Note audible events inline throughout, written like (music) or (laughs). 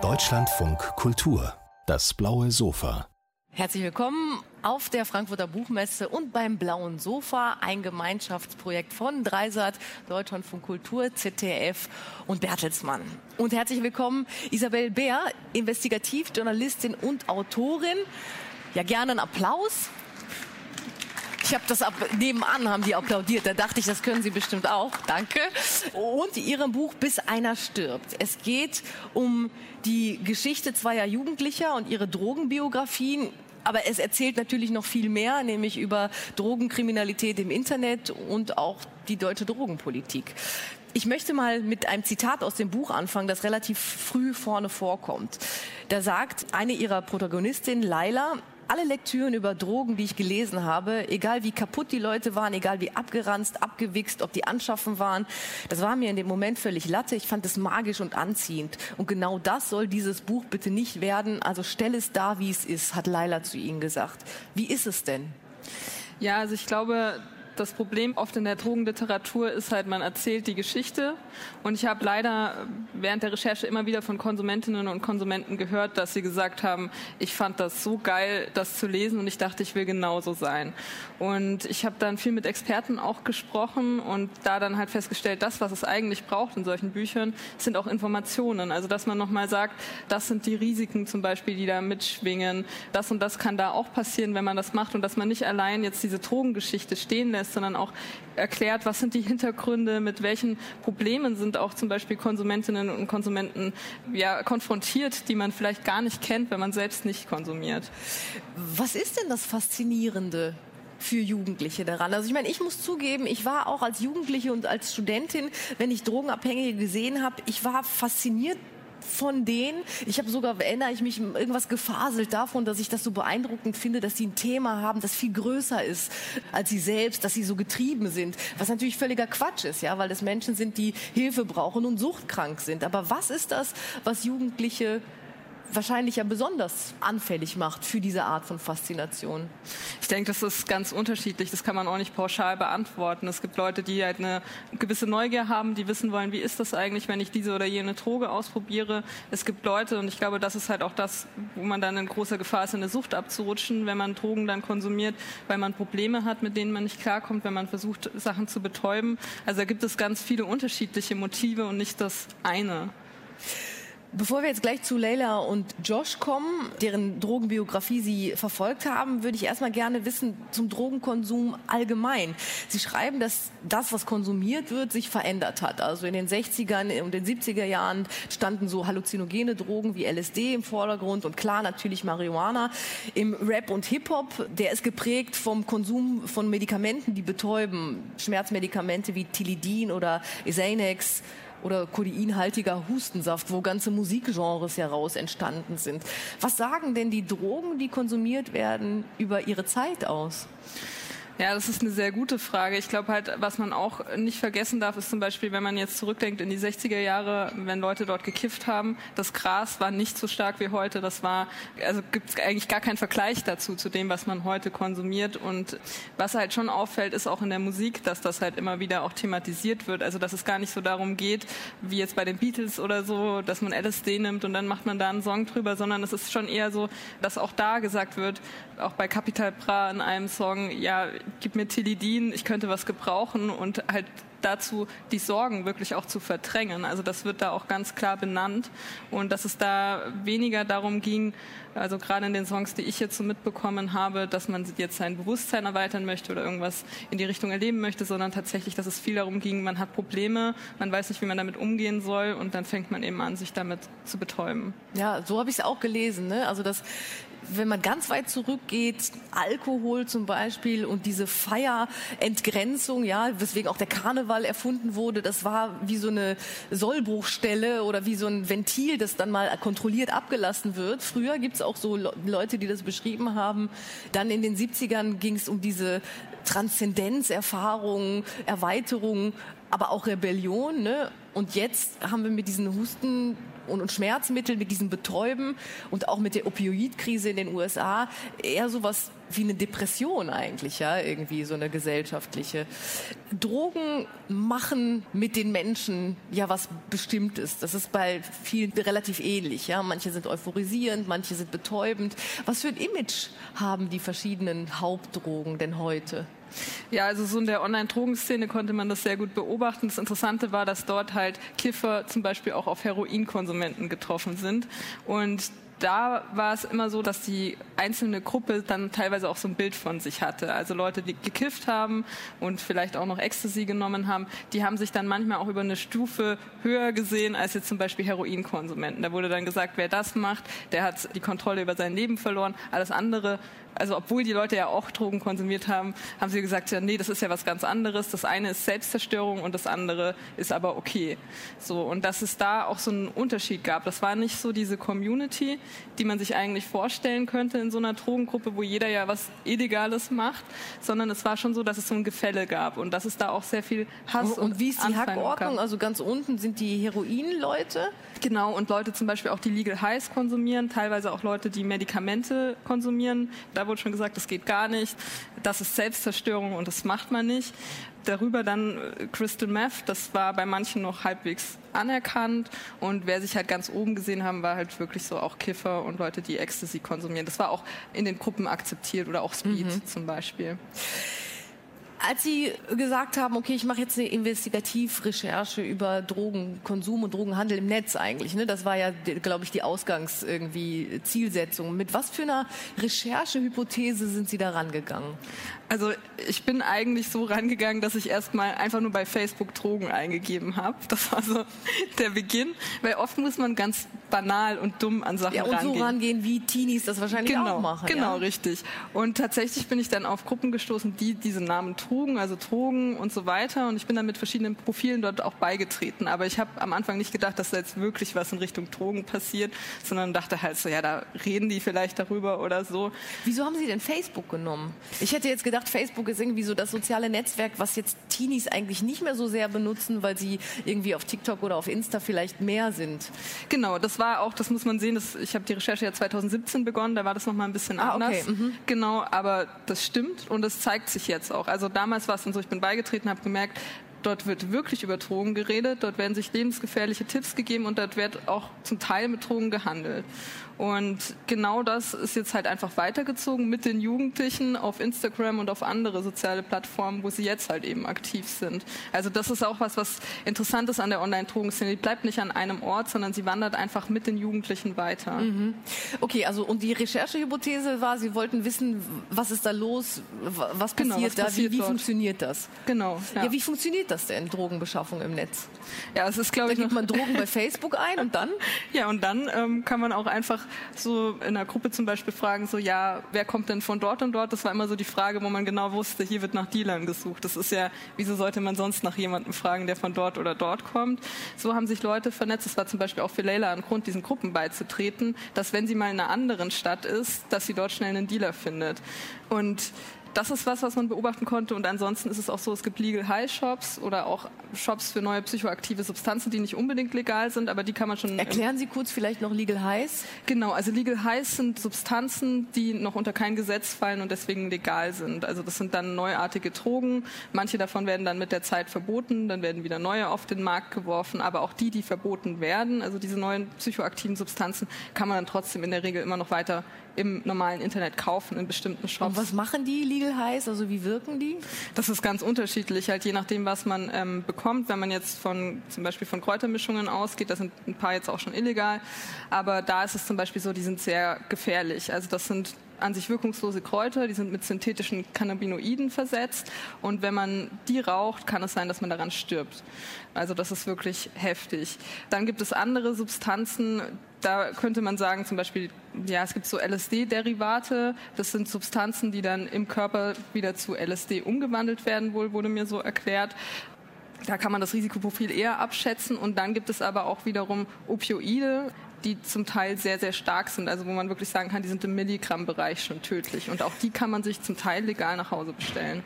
Deutschlandfunk Kultur, das blaue Sofa. Herzlich willkommen auf der Frankfurter Buchmesse und beim Blauen Sofa, ein Gemeinschaftsprojekt von Dreisat, Deutschlandfunk Kultur, ZDF und Bertelsmann. Und herzlich willkommen Isabel Bär, Investigativjournalistin und Autorin. Ja, gerne einen Applaus. Ich habe das ab, nebenan haben die applaudiert. Da dachte ich, das können Sie bestimmt auch. Danke. Und Ihrem Buch Bis einer stirbt. Es geht um die Geschichte zweier Jugendlicher und ihre Drogenbiografien. Aber es erzählt natürlich noch viel mehr, nämlich über Drogenkriminalität im Internet und auch die deutsche Drogenpolitik. Ich möchte mal mit einem Zitat aus dem Buch anfangen, das relativ früh vorne vorkommt. Da sagt eine ihrer Protagonistinnen, Laila, alle Lektüren über Drogen, die ich gelesen habe, egal wie kaputt die Leute waren, egal wie abgeranzt, abgewichst, ob die anschaffen waren, das war mir in dem Moment völlig latte. Ich fand es magisch und anziehend. Und genau das soll dieses Buch bitte nicht werden. Also stell es da, wie es ist, hat Laila zu Ihnen gesagt. Wie ist es denn? Ja, also ich glaube, das Problem oft in der Drogenliteratur ist halt, man erzählt die Geschichte. Und ich habe leider während der Recherche immer wieder von Konsumentinnen und Konsumenten gehört, dass sie gesagt haben, ich fand das so geil, das zu lesen und ich dachte, ich will genauso sein. Und ich habe dann viel mit Experten auch gesprochen und da dann halt festgestellt, das, was es eigentlich braucht in solchen Büchern, sind auch Informationen. Also dass man nochmal sagt, das sind die Risiken zum Beispiel, die da mitschwingen. Das und das kann da auch passieren, wenn man das macht und dass man nicht allein jetzt diese Drogengeschichte stehen lässt, sondern auch erklärt, was sind die Hintergründe, mit welchen Problemen sind auch zum Beispiel Konsumentinnen und Konsumenten ja, konfrontiert, die man vielleicht gar nicht kennt, wenn man selbst nicht konsumiert. Was ist denn das Faszinierende für Jugendliche daran. Also ich meine, ich muss zugeben, ich war auch als Jugendliche und als Studentin, wenn ich Drogenabhängige gesehen habe, ich war fasziniert von denen. Ich habe sogar, erinnere ich mich, irgendwas gefaselt davon, dass ich das so beeindruckend finde, dass sie ein Thema haben, das viel größer ist als sie selbst, dass sie so getrieben sind. Was natürlich völliger Quatsch ist, ja, weil es Menschen sind, die Hilfe brauchen und suchtkrank sind. Aber was ist das, was Jugendliche wahrscheinlich ja besonders anfällig macht für diese Art von Faszination? Ich denke, das ist ganz unterschiedlich. Das kann man auch nicht pauschal beantworten. Es gibt Leute, die halt eine gewisse Neugier haben, die wissen wollen, wie ist das eigentlich, wenn ich diese oder jene Droge ausprobiere. Es gibt Leute, und ich glaube, das ist halt auch das, wo man dann in großer Gefahr ist, in eine Sucht abzurutschen, wenn man Drogen dann konsumiert, weil man Probleme hat, mit denen man nicht klarkommt, wenn man versucht, Sachen zu betäuben. Also da gibt es ganz viele unterschiedliche Motive und nicht das eine. Bevor wir jetzt gleich zu Leila und Josh kommen, deren Drogenbiografie Sie verfolgt haben, würde ich erstmal gerne wissen zum Drogenkonsum allgemein. Sie schreiben, dass das, was konsumiert wird, sich verändert hat. Also in den 60ern und den 70er Jahren standen so halluzinogene Drogen wie LSD im Vordergrund und klar natürlich Marihuana. Im Rap und Hip-Hop, der ist geprägt vom Konsum von Medikamenten, die betäuben. Schmerzmedikamente wie Tilidin oder Xanax oder kodeinhaltiger Hustensaft, wo ganze Musikgenres heraus entstanden sind. Was sagen denn die Drogen, die konsumiert werden, über ihre Zeit aus? Ja, das ist eine sehr gute Frage. Ich glaube halt, was man auch nicht vergessen darf, ist zum Beispiel, wenn man jetzt zurückdenkt in die 60er Jahre, wenn Leute dort gekifft haben, das Gras war nicht so stark wie heute. Das war, also gibt es eigentlich gar keinen Vergleich dazu, zu dem, was man heute konsumiert. Und was halt schon auffällt, ist auch in der Musik, dass das halt immer wieder auch thematisiert wird. Also, dass es gar nicht so darum geht, wie jetzt bei den Beatles oder so, dass man LSD nimmt und dann macht man da einen Song drüber, sondern es ist schon eher so, dass auch da gesagt wird, auch bei Capital Bra in einem Song, ja, gib mir Tilidin, ich könnte was gebrauchen und halt dazu, die Sorgen wirklich auch zu verdrängen. Also das wird da auch ganz klar benannt und dass es da weniger darum ging, also gerade in den Songs, die ich jetzt so mitbekommen habe, dass man jetzt sein Bewusstsein erweitern möchte oder irgendwas in die Richtung erleben möchte, sondern tatsächlich, dass es viel darum ging, man hat Probleme, man weiß nicht, wie man damit umgehen soll und dann fängt man eben an, sich damit zu betäuben. Ja, so habe ich es auch gelesen. Ne? Also das wenn man ganz weit zurückgeht, Alkohol zum Beispiel und diese Feierentgrenzung, ja, weswegen auch der Karneval erfunden wurde, das war wie so eine Sollbruchstelle oder wie so ein Ventil, das dann mal kontrolliert abgelassen wird. Früher gibt's auch so Leute, die das beschrieben haben. Dann in den 70ern ging es um diese Transzendenzerfahrung, Erweiterung, aber auch Rebellion. Ne? Und jetzt haben wir mit diesen Husten und, und Schmerzmittel, mit diesem Betäuben und auch mit der Opioidkrise in den USA eher sowas wie eine Depression eigentlich, ja, irgendwie so eine gesellschaftliche. Drogen machen mit den Menschen ja was Bestimmtes. Das ist bei vielen relativ ähnlich, ja. Manche sind euphorisierend, manche sind betäubend. Was für ein Image haben die verschiedenen Hauptdrogen denn heute? Ja, also so in der Online-Drogenszene konnte man das sehr gut beobachten. Das Interessante war, dass dort halt Kiffer zum Beispiel auch auf Heroinkonsumenten getroffen sind. Und da war es immer so, dass die einzelne Gruppe dann teilweise auch so ein Bild von sich hatte. Also Leute, die gekifft haben und vielleicht auch noch Ecstasy genommen haben, die haben sich dann manchmal auch über eine Stufe höher gesehen als jetzt zum Beispiel Heroinkonsumenten. Da wurde dann gesagt, wer das macht, der hat die Kontrolle über sein Leben verloren. Alles andere also obwohl die Leute ja auch Drogen konsumiert haben, haben sie gesagt, ja, nee, das ist ja was ganz anderes. Das eine ist Selbstzerstörung und das andere ist aber okay. So und dass es da auch so einen Unterschied gab. Das war nicht so diese Community, die man sich eigentlich vorstellen könnte in so einer Drogengruppe, wo jeder ja was Illegales macht, sondern es war schon so, dass es so ein Gefälle gab und dass es da auch sehr viel Hass und, und wie ist die Hackordnung? Also ganz unten sind die Heroinleute. Genau und Leute zum Beispiel auch die Legal Highs konsumieren, teilweise auch Leute, die Medikamente konsumieren. Da da wurde schon gesagt, das geht gar nicht, das ist Selbstzerstörung und das macht man nicht. Darüber dann äh, Crystal Meth, das war bei manchen noch halbwegs anerkannt und wer sich halt ganz oben gesehen haben, war halt wirklich so auch Kiffer und Leute, die Ecstasy konsumieren. Das war auch in den Gruppen akzeptiert oder auch Speed mhm. zum Beispiel. Als Sie gesagt haben, okay, ich mache jetzt eine Investigativrecherche über Drogenkonsum und Drogenhandel im Netz eigentlich, ne? das war ja, glaube ich, die Ausgangs irgendwie Zielsetzung. Mit was für einer Recherchehypothese sind Sie da rangegangen? Also ich bin eigentlich so rangegangen, dass ich erstmal einfach nur bei Facebook Drogen eingegeben habe. Das war so der Beginn, weil oft muss man ganz banal und dumm an Sachen ja, und rangehen. so rangehen, wie Teenies das wahrscheinlich genau, auch machen. Genau, ja? richtig. Und tatsächlich bin ich dann auf Gruppen gestoßen, die diese Namen trugen, also Drogen und so weiter. Und ich bin dann mit verschiedenen Profilen dort auch beigetreten. Aber ich habe am Anfang nicht gedacht, dass da jetzt wirklich was in Richtung Drogen passiert, sondern dachte halt so, ja, da reden die vielleicht darüber oder so. Wieso haben Sie denn Facebook genommen? Ich hätte jetzt gedacht, Facebook ist irgendwie so das soziale Netzwerk, was jetzt Teenies eigentlich nicht mehr so sehr benutzen, weil sie irgendwie auf TikTok oder auf Insta vielleicht mehr sind. Genau, das war auch, das muss man sehen, das, ich habe die Recherche ja 2017 begonnen, da war das nochmal ein bisschen ah, anders. Okay. Mhm. Genau, aber das stimmt und das zeigt sich jetzt auch. Also damals war es dann so, ich bin beigetreten, habe gemerkt, Dort wird wirklich über Drogen geredet, dort werden sich lebensgefährliche Tipps gegeben und dort wird auch zum Teil mit Drogen gehandelt. Und genau das ist jetzt halt einfach weitergezogen mit den Jugendlichen auf Instagram und auf andere soziale Plattformen, wo sie jetzt halt eben aktiv sind. Also das ist auch was, was interessant ist an der Online-Drogenszene. Die bleibt nicht an einem Ort, sondern sie wandert einfach mit den Jugendlichen weiter. Mhm. Okay, also und die Recherchehypothese war, Sie wollten wissen, was ist da los, was genau, passiert genau, was da, passiert wie, wie funktioniert das? Genau. Ja. ja. wie funktioniert das denn, Drogenbeschaffung im Netz? Ja, es ist, glaube ich, da gibt man Drogen bei Facebook ein und dann? (laughs) Ja, und dann ähm, kann man auch einfach so in einer Gruppe zum Beispiel fragen, so ja, wer kommt denn von dort und dort? Das war immer so die Frage, wo man genau wusste, hier wird nach Dealern gesucht. Das ist ja, wieso sollte man sonst nach jemandem fragen, der von dort oder dort kommt? So haben sich Leute vernetzt. Das war zum Beispiel auch für Leila ein Grund, diesen Gruppen beizutreten, dass wenn sie mal in einer anderen Stadt ist, dass sie dort schnell einen Dealer findet. Und das ist was, was man beobachten konnte. Und ansonsten ist es auch so, es gibt Legal High Shops oder auch Shops für neue psychoaktive Substanzen, die nicht unbedingt legal sind, aber die kann man schon. Erklären Sie kurz vielleicht noch Legal Highs? Genau, also Legal Highs sind Substanzen, die noch unter kein Gesetz fallen und deswegen legal sind. Also das sind dann neuartige Drogen. Manche davon werden dann mit der Zeit verboten, dann werden wieder neue auf den Markt geworfen. Aber auch die, die verboten werden, also diese neuen psychoaktiven Substanzen, kann man dann trotzdem in der Regel immer noch weiter im normalen Internet kaufen in bestimmten Shops. Und was machen die Legal Highs? Also wie wirken die? Das ist ganz unterschiedlich, halt je nachdem, was man ähm, bekommt. Wenn man jetzt von zum Beispiel von Kräutermischungen ausgeht, da sind ein paar jetzt auch schon illegal, aber da ist es zum Beispiel so, die sind sehr gefährlich. Also das sind an sich wirkungslose Kräuter, die sind mit synthetischen Cannabinoiden versetzt und wenn man die raucht, kann es sein, dass man daran stirbt. Also das ist wirklich heftig. Dann gibt es andere Substanzen, da könnte man sagen, zum Beispiel, ja, es gibt so LSD-Derivate. Das sind Substanzen, die dann im Körper wieder zu LSD umgewandelt werden, wohl wurde mir so erklärt. Da kann man das Risikoprofil eher abschätzen. Und dann gibt es aber auch wiederum Opioide. Die zum Teil sehr, sehr stark sind. Also wo man wirklich sagen kann, die sind im Milligramm-Bereich schon tödlich. Und auch die kann man sich zum Teil legal nach Hause bestellen.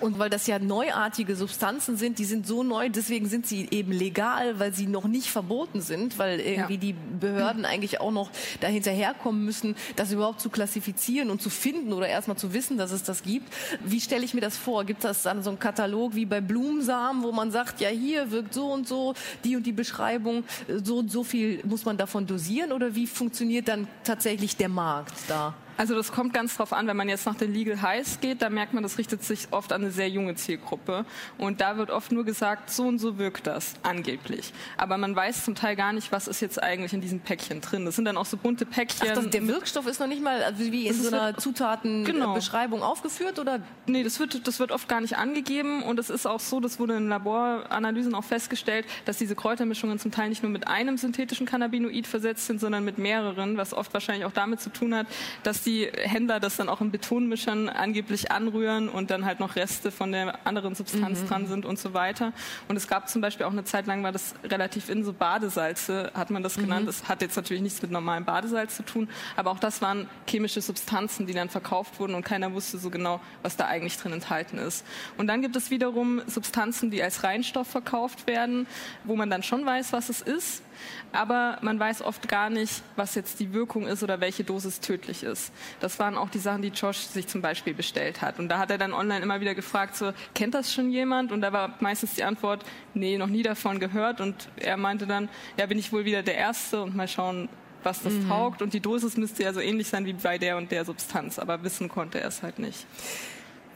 Und weil das ja neuartige Substanzen sind, die sind so neu, deswegen sind sie eben legal, weil sie noch nicht verboten sind, weil irgendwie ja. die Behörden eigentlich auch noch dahinterherkommen müssen, das überhaupt zu klassifizieren und zu finden oder erstmal zu wissen, dass es das gibt. Wie stelle ich mir das vor? Gibt es dann so einen Katalog wie bei Blumensamen, wo man sagt, ja hier wirkt so und so, die und die Beschreibung, so und so viel muss man davon dosieren oder wie funktioniert dann tatsächlich der Markt da? Also das kommt ganz drauf an, wenn man jetzt nach den Legal Highs geht, da merkt man, das richtet sich oft an eine sehr junge Zielgruppe. Und da wird oft nur gesagt, so und so wirkt das, angeblich. Aber man weiß zum Teil gar nicht, was ist jetzt eigentlich in diesem Päckchen drin. Das sind dann auch so bunte Päckchen. Ach, das, der Wirkstoff ist noch nicht mal also wie in so einer Zutatenbeschreibung genau. aufgeführt, oder? Nee, das wird, das wird oft gar nicht angegeben. Und es ist auch so, das wurde in Laboranalysen auch festgestellt, dass diese Kräutermischungen zum Teil nicht nur mit einem synthetischen Cannabinoid versetzt sind, sondern mit mehreren, was oft wahrscheinlich auch damit zu tun hat, dass die die Händler das dann auch in Betonmischern angeblich anrühren und dann halt noch Reste von der anderen Substanz mhm. dran sind und so weiter. Und es gab zum Beispiel auch eine Zeit lang, war das relativ in so Badesalze, hat man das mhm. genannt. Das hat jetzt natürlich nichts mit normalem Badesalz zu tun, aber auch das waren chemische Substanzen, die dann verkauft wurden und keiner wusste so genau, was da eigentlich drin enthalten ist. Und dann gibt es wiederum Substanzen, die als Reinstoff verkauft werden, wo man dann schon weiß, was es ist aber man weiß oft gar nicht, was jetzt die Wirkung ist oder welche Dosis tödlich ist. Das waren auch die Sachen, die Josh sich zum Beispiel bestellt hat. Und da hat er dann online immer wieder gefragt, so, kennt das schon jemand? Und da war meistens die Antwort, nee, noch nie davon gehört. Und er meinte dann, ja, bin ich wohl wieder der Erste und mal schauen, was das mhm. taugt. Und die Dosis müsste ja so ähnlich sein wie bei der und der Substanz. Aber wissen konnte er es halt nicht.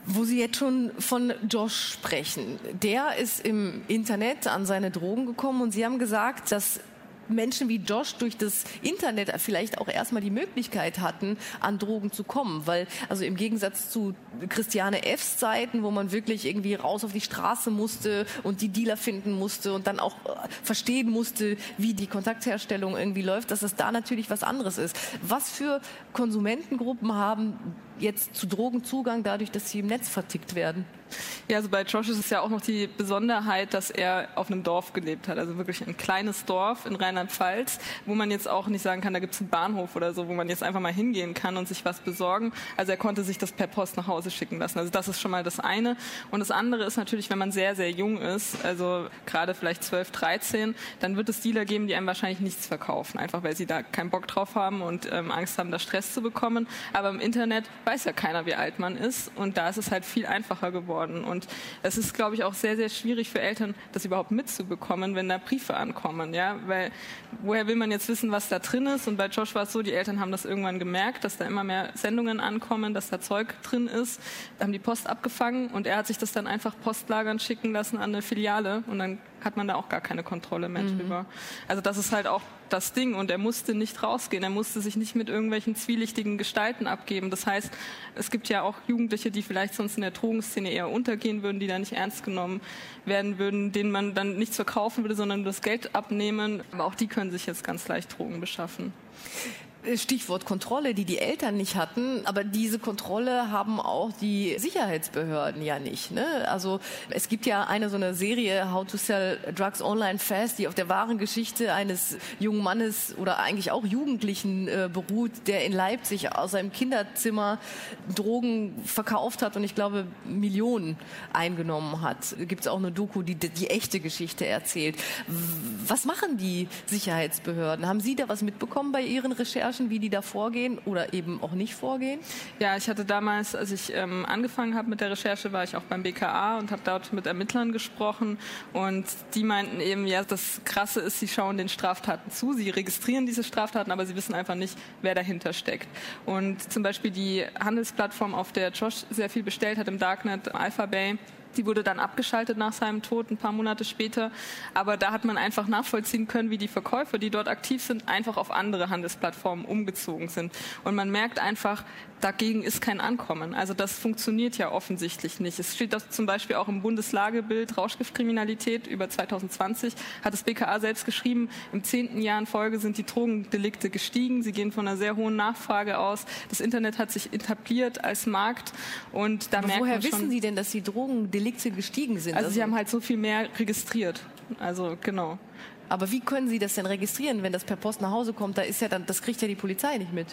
Wo Sie jetzt schon von Josh sprechen, der ist im Internet an seine Drogen gekommen und Sie haben gesagt, dass Menschen wie Josh durch das Internet vielleicht auch erstmal die Möglichkeit hatten, an Drogen zu kommen. Weil, also im Gegensatz zu Christiane Fs Zeiten, wo man wirklich irgendwie raus auf die Straße musste und die Dealer finden musste und dann auch äh, verstehen musste, wie die Kontaktherstellung irgendwie läuft, dass es da natürlich was anderes ist. Was für Konsumentengruppen haben jetzt zu Drogenzugang dadurch, dass sie im Netz vertickt werden? Ja, also bei Josh ist es ja auch noch die Besonderheit, dass er auf einem Dorf gelebt hat, also wirklich ein kleines Dorf in Rheinland-Pfalz, wo man jetzt auch nicht sagen kann, da gibt es einen Bahnhof oder so, wo man jetzt einfach mal hingehen kann und sich was besorgen. Also er konnte sich das per Post nach Hause schicken lassen. Also das ist schon mal das eine. Und das andere ist natürlich, wenn man sehr, sehr jung ist, also gerade vielleicht 12, 13, dann wird es Dealer geben, die einem wahrscheinlich nichts verkaufen, einfach weil sie da keinen Bock drauf haben und ähm, Angst haben, da Stress zu bekommen. Aber im Internet weiß ja keiner, wie alt man ist und da ist es halt viel einfacher geworden worden. Und es ist, glaube ich, auch sehr, sehr schwierig für Eltern, das überhaupt mitzubekommen, wenn da Briefe ankommen. Ja? Weil woher will man jetzt wissen, was da drin ist? Und bei Josh war es so, die Eltern haben das irgendwann gemerkt, dass da immer mehr Sendungen ankommen, dass da Zeug drin ist, da haben die Post abgefangen und er hat sich das dann einfach postlagern schicken lassen an eine Filiale und dann hat man da auch gar keine Kontrolle mehr mhm. drüber. Also das ist halt auch das Ding und er musste nicht rausgehen, er musste sich nicht mit irgendwelchen zwielichtigen Gestalten abgeben. Das heißt, es gibt ja auch Jugendliche, die vielleicht sonst in der Drogenszene eher untergehen würden, die da nicht ernst genommen werden würden, denen man dann nichts verkaufen würde, sondern das Geld abnehmen. Aber auch die können sich jetzt ganz leicht Drogen beschaffen. Stichwort Kontrolle, die die Eltern nicht hatten. Aber diese Kontrolle haben auch die Sicherheitsbehörden ja nicht. Ne? Also es gibt ja eine so eine Serie How to Sell Drugs Online Fast, die auf der wahren Geschichte eines jungen Mannes oder eigentlich auch Jugendlichen äh, beruht, der in Leipzig aus seinem Kinderzimmer Drogen verkauft hat und ich glaube Millionen eingenommen hat. Gibt es auch eine Doku, die die echte Geschichte erzählt. Was machen die Sicherheitsbehörden? Haben Sie da was mitbekommen bei Ihren Recherchen? Recherchen, wie die da vorgehen oder eben auch nicht vorgehen? Ja, ich hatte damals, als ich ähm, angefangen habe mit der Recherche, war ich auch beim BKA und habe dort mit Ermittlern gesprochen und die meinten eben, ja, das Krasse ist, sie schauen den Straftaten zu, sie registrieren diese Straftaten, aber sie wissen einfach nicht, wer dahinter steckt. Und zum Beispiel die Handelsplattform, auf der Josh sehr viel bestellt hat im Darknet, Alphabay, die wurde dann abgeschaltet nach seinem Tod, ein paar Monate später. Aber da hat man einfach nachvollziehen können, wie die Verkäufer, die dort aktiv sind, einfach auf andere Handelsplattformen umgezogen sind. Und man merkt einfach, dagegen ist kein Ankommen. Also das funktioniert ja offensichtlich nicht. Es steht das zum Beispiel auch im Bundeslagebild Rauschgiftkriminalität über 2020, hat das BKA selbst geschrieben, im zehnten Jahr in Folge sind die Drogendelikte gestiegen. Sie gehen von einer sehr hohen Nachfrage aus. Das Internet hat sich etabliert als Markt und da Aber merkt woher man schon, wissen Sie denn, dass die Drogendelikte gestiegen sind? Also, also sie haben halt so viel mehr registriert. Also genau. Aber wie können Sie das denn registrieren, wenn das per Post nach Hause kommt? Da ist ja dann, das kriegt ja die Polizei nicht mit.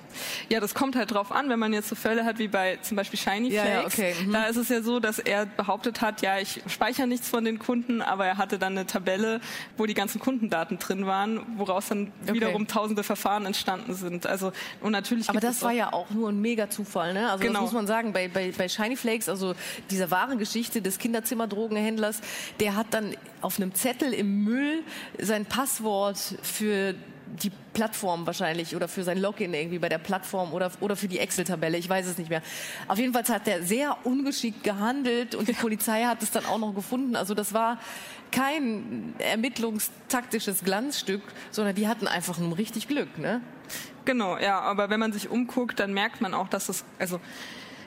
Ja, das kommt halt drauf an, wenn man jetzt so Fälle hat wie bei zum Beispiel Shiny Flakes. ja, okay, mhm. Da ist es ja so, dass er behauptet hat, ja, ich speichere nichts von den Kunden, aber er hatte dann eine Tabelle, wo die ganzen Kundendaten drin waren, woraus dann Okay. wiederum tausende Verfahren entstanden sind. Also und natürlich. Aber das war ja auch nur ein Mega-Zufall, ne? Also Genau. das muss man sagen, bei, bei, bei Shiny Flakes, also dieser wahren Geschichte des Kinderzimmerdrogenhändlers, der hat dann auf einem Zettel im Müll sein Passwort für die Plattform wahrscheinlich oder für sein Login irgendwie bei der Plattform oder, oder für die Excel-Tabelle, ich weiß es nicht mehr. Auf jeden Fall hat der sehr ungeschickt gehandelt und die (laughs) Polizei hat es dann auch noch gefunden. Also das war kein ermittlungstaktisches Glanzstück, sondern die hatten einfach nur richtig Glück, ne? Genau, ja, aber wenn man sich umguckt, dann merkt man auch, dass es, also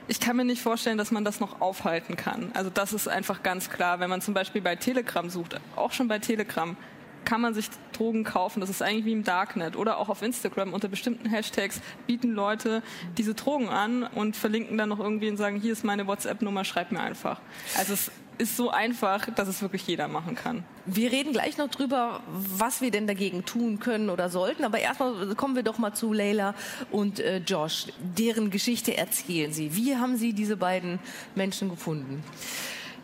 ich kann mir nicht vorstellen, dass man das noch aufhalten kann. Also das ist einfach ganz klar. Wenn man zum Beispiel bei Telegram sucht, auch schon bei Telegram, kann man sich Drogen kaufen. Das ist eigentlich wie im Darknet oder auch auf Instagram unter bestimmten Hashtags bieten Leute diese Drogen an und verlinken dann noch irgendwie und sagen, hier ist meine WhatsApp-Nummer, schreib mir einfach. Also es ist so einfach, dass es wirklich jeder machen kann. Wir reden gleich noch drüber, was wir denn dagegen tun können oder sollten. Aber erstmal kommen wir doch mal zu Leila und äh, Josh. Deren Geschichte erzählen Sie. Wie haben Sie diese beiden Menschen gefunden?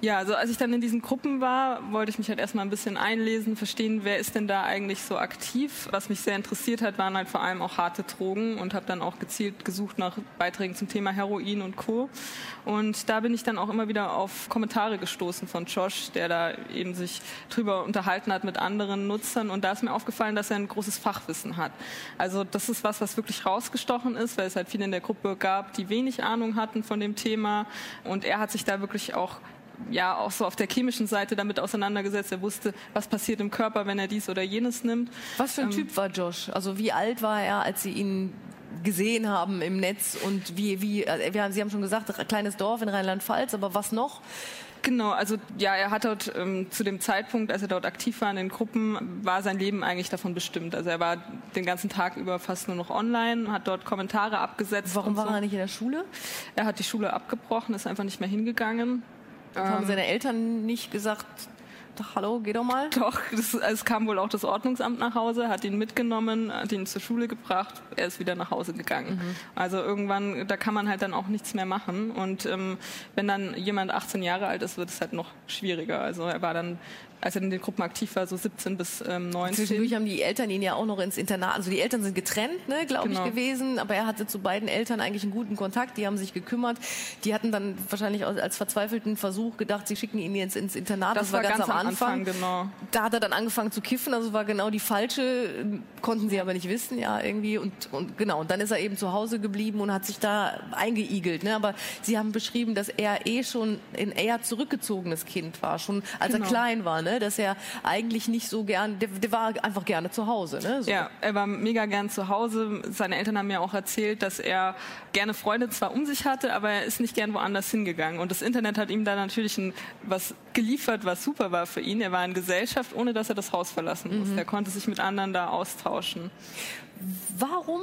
Ja, also als ich dann in diesen Gruppen war, wollte ich mich halt erstmal ein bisschen einlesen, verstehen, wer ist denn da eigentlich so aktiv. Was mich sehr interessiert hat, waren halt vor allem auch harte Drogen und habe dann auch gezielt gesucht nach Beiträgen zum Thema Heroin und Co. Und da bin ich dann auch immer wieder auf Kommentare gestoßen von Josh, der da eben sich drüber unterhalten hat mit anderen Nutzern. Und da ist mir aufgefallen, dass er ein großes Fachwissen hat. Also das ist was, was wirklich rausgestochen ist, weil es halt viele in der Gruppe gab, die wenig Ahnung hatten von dem Thema. Und er hat sich da wirklich auch ja auch so auf der chemischen Seite damit auseinandergesetzt. Er wusste, was passiert im Körper, wenn er dies oder jenes nimmt. Was für ein Typ war Josh? Also wie alt war er, als Sie ihn gesehen haben im Netz und wie, wie, haben, Sie haben schon gesagt, kleines Dorf in Rheinland-Pfalz, aber was noch? Genau, also ja, er hat dort ähm, zu dem Zeitpunkt, als er dort aktiv war in den Gruppen, war sein Leben eigentlich davon bestimmt. Also er war den ganzen Tag über fast nur noch online, hat dort Kommentare abgesetzt. Warum war so. er nicht in der Schule? Er hat die Schule abgebrochen, ist einfach nicht mehr hingegangen. Haben seine Eltern nicht gesagt, doch, hallo, geh doch mal? Doch, das, es kam wohl auch das Ordnungsamt nach Hause, hat ihn mitgenommen, hat ihn zur Schule gebracht, er ist wieder nach Hause gegangen. Also irgendwann, da kann man halt dann auch nichts mehr machen. Und ähm, wenn dann jemand 18 Jahre alt ist, wird es halt noch schwieriger. Also er war dann, als er in den Gruppen aktiv war, so 17 bis ähm, 19. Zwischendurch haben die Eltern ihn ja auch noch ins Internat, also die Eltern sind getrennt, ne, glaube Genau. ich, gewesen, aber er hatte zu beiden Eltern eigentlich einen guten Kontakt, die haben sich gekümmert. Die hatten dann wahrscheinlich als, verzweifelten Versuch gedacht, sie schicken ihn jetzt ins Internat. Das war ganz am Anfang, genau. Da hat er dann angefangen zu kiffen, also war genau die falsche, konnten sie aber nicht wissen, ja, irgendwie. Und, und genau, und dann ist er eben zu Hause geblieben und hat sich da eingeigelt. Ne? Aber sie haben beschrieben, dass er eh schon ein eher zurückgezogenes Kind war, schon als Genau. er klein war, ne? Dass er eigentlich nicht so gern, der, der war einfach gerne zu Hause. Ne? So. Ja, er war mega gern zu Hause. Seine Eltern haben mir auch erzählt, dass er gerne Freunde zwar um sich hatte, aber er ist nicht gern woanders hingegangen. Und das Internet hat ihm da natürlich ein, was geliefert, was super war für ihn. Er war in Gesellschaft, ohne dass er das Haus verlassen musste. Er konnte sich mit anderen da austauschen. Warum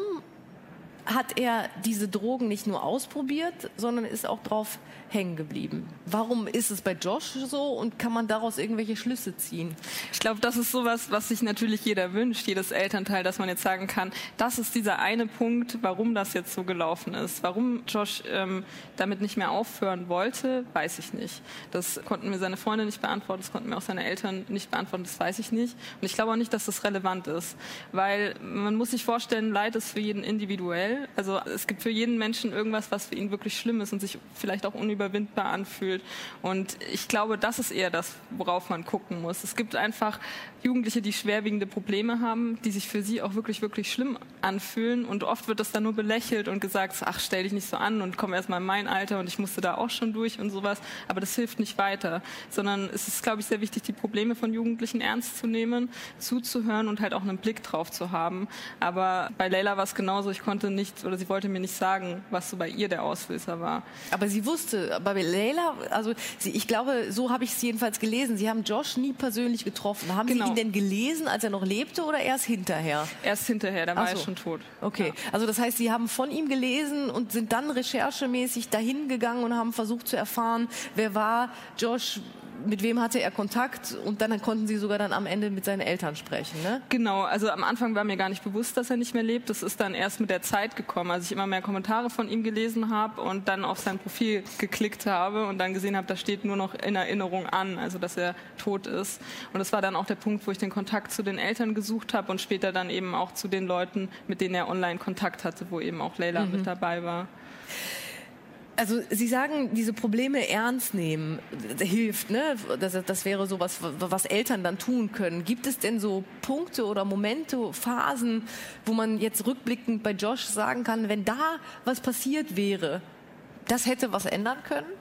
hat er diese Drogen nicht nur ausprobiert, sondern ist auch drauf hängen geblieben? Warum ist es bei Josh so und kann man daraus irgendwelche Schlüsse ziehen? Ich glaube, das ist sowas, was sich natürlich jeder wünscht, jedes Elternteil, dass man jetzt sagen kann, das ist dieser eine Punkt, warum das jetzt so gelaufen ist. Warum Josh ähm, damit nicht mehr aufhören wollte, weiß ich nicht. Das konnten mir seine Freunde nicht beantworten, das konnten mir auch seine Eltern nicht beantworten, das weiß ich nicht. Und ich glaube auch nicht, dass das relevant ist, weil man muss sich vorstellen, Leid ist für jeden individuell. Also es gibt für jeden Menschen irgendwas, was für ihn wirklich schlimm ist und sich vielleicht auch unüberwindbar anfühlt. Und ich glaube, das ist eher das, worauf man gucken muss. Es gibt einfach Jugendliche, die schwerwiegende Probleme haben, die sich für sie auch wirklich, wirklich schlimm anfühlen. Und oft wird das dann nur belächelt und gesagt, ach, stell dich nicht so an und komm erst mal in mein Alter und ich musste da auch schon durch und sowas. Aber das hilft nicht weiter, sondern es ist, glaube ich, sehr wichtig, die Probleme von Jugendlichen ernst zu nehmen, zuzuhören und halt auch einen Blick drauf zu haben. Aber bei Leila war es genauso. Ich konnte nicht, oder sie wollte mir nicht sagen, was so bei ihr der Auslöser war. Aber sie wusste, bei Leila, also sie, ich glaube, so habe ich es jedenfalls gelesen. Sie haben Josh nie persönlich getroffen. Haben Genau. Sie ihn denn gelesen, als er noch lebte oder erst hinterher? Erst hinterher, da war Ach er so. schon tot. Okay, also das heißt, Sie haben von ihm gelesen und sind dann recherchemäßig dahin gegangen und haben versucht zu erfahren, wer war Josh, mit wem hatte er Kontakt und dann konnten Sie sogar dann am Ende mit seinen Eltern sprechen, ne? Genau, also am Anfang war mir gar nicht bewusst, dass er nicht mehr lebt. Das ist dann erst mit der Zeit gekommen, als ich immer mehr Kommentare von ihm gelesen habe und dann auf sein Profil geklickt habe und dann gesehen habe, da steht nur noch in Erinnerung an, also dass er tot ist. Und das war dann auch der Punkt, wo ich den Kontakt zu den Eltern gesucht habe und später dann eben auch zu den Leuten, mit denen er online Kontakt hatte, wo eben auch Leila mhm. mit dabei war. Also Sie sagen, diese Probleme ernst nehmen hilft, ne? Das, das wäre so was, was Eltern dann tun können. Gibt es denn so Punkte oder Momente, Phasen, wo man jetzt rückblickend bei Josh sagen kann, wenn da was passiert wäre, das hätte was ändern können?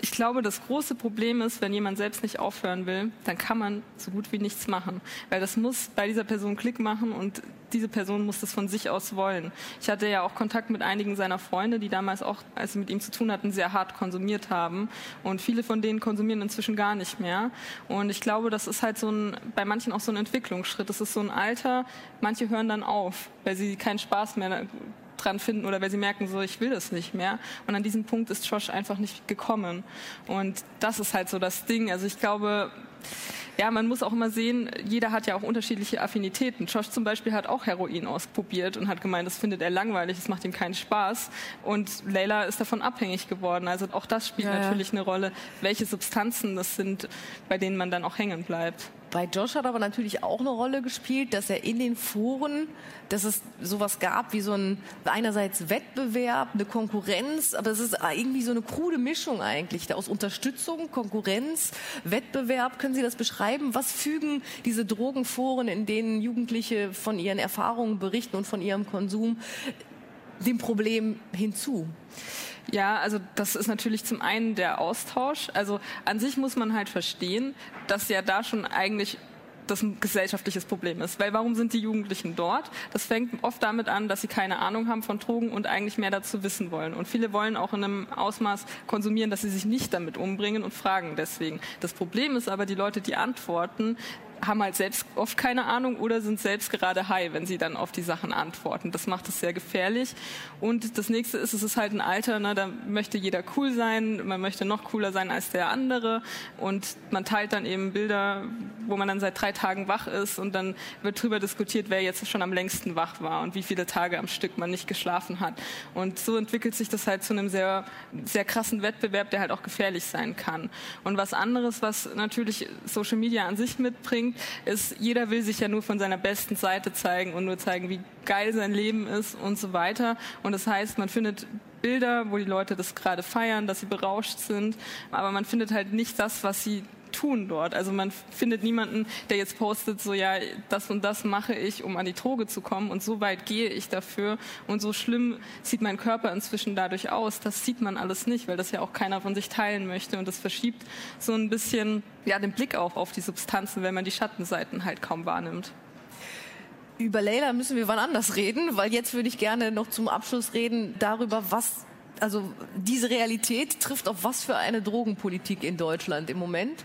Ich glaube, das große Problem ist, wenn jemand selbst nicht aufhören will, dann kann man so gut wie nichts machen. Weil das muss bei dieser Person Klick machen und diese Person muss das von sich aus wollen. Ich hatte ja auch Kontakt mit einigen seiner Freunde, die damals auch, als sie mit ihm zu tun hatten, sehr hart konsumiert haben. Und viele von denen konsumieren inzwischen gar nicht mehr. Und ich glaube, das ist halt so ein, bei manchen auch so ein Entwicklungsschritt. Das ist so ein Alter, manche hören dann auf, weil sie keinen Spaß mehr dran finden oder weil sie merken, so ich will das nicht mehr. Und an diesem Punkt ist Josh einfach nicht gekommen. Und das ist halt so das Ding. Also ich glaube, ja, man muss auch immer sehen, jeder hat ja auch unterschiedliche Affinitäten. Josh zum Beispiel hat auch Heroin ausprobiert und hat gemeint, das findet er langweilig, es macht ihm keinen Spaß. Und Leila ist davon abhängig geworden. Also auch das spielt ja, natürlich eine Rolle, welche Substanzen das sind, bei denen man dann auch hängen bleibt. Bei Josh hat aber natürlich auch eine Rolle gespielt, dass er in den Foren, dass es sowas gab wie so ein einerseits Wettbewerb, eine Konkurrenz, aber es ist irgendwie so eine krude Mischung eigentlich aus Unterstützung, Konkurrenz, Wettbewerb. Können Sie das beschreiben? Was fügen diese Drogenforen, in denen Jugendliche von ihren Erfahrungen berichten und von ihrem Konsum, dem Problem hinzu? Ja, also das ist natürlich zum einen der Austausch. Also an sich muss man halt verstehen, dass ja da schon eigentlich das ein gesellschaftliches Problem ist. Weil warum sind die Jugendlichen dort? Das fängt oft damit an, dass sie keine Ahnung haben von Drogen und eigentlich mehr dazu wissen wollen. Und viele wollen auch in einem Ausmaß konsumieren, dass sie sich nicht damit umbringen und fragen deswegen. Das Problem ist aber, die Leute, die antworten, haben halt selbst oft keine Ahnung oder sind selbst gerade high, wenn sie dann auf die Sachen antworten. Das macht es sehr gefährlich. Und das nächste ist, es ist halt ein Alter, ne, da möchte jeder cool sein, man möchte noch cooler sein als der andere und man teilt dann eben Bilder, wo man dann seit drei Tagen wach ist und dann wird darüber diskutiert, wer jetzt schon am längsten wach war und wie viele Tage am Stück man nicht geschlafen hat. Und so entwickelt sich das halt zu einem sehr, sehr krassen Wettbewerb, der halt auch gefährlich sein kann. Und was anderes, was natürlich Social Media an sich mitbringt, ist, jeder will sich ja nur von seiner besten Seite zeigen und nur zeigen, wie geil sein Leben ist und so weiter. Und das heißt, man findet Bilder, wo die Leute das gerade feiern, dass sie berauscht sind, aber man findet halt nicht das, was sie tun dort. Also man findet niemanden, der jetzt postet, so ja, das und das mache ich, um an die Droge zu kommen und so weit gehe ich dafür und so schlimm sieht mein Körper inzwischen dadurch aus. Das sieht man alles nicht, weil das ja auch keiner von sich teilen möchte und das verschiebt so ein bisschen ja, den Blick auch auf die Substanzen, wenn man die Schattenseiten halt kaum wahrnimmt. Über Leila müssen wir wann anders reden, weil jetzt würde ich gerne noch zum Abschluss reden darüber, was also diese Realität trifft auf was für eine Drogenpolitik in Deutschland im Moment?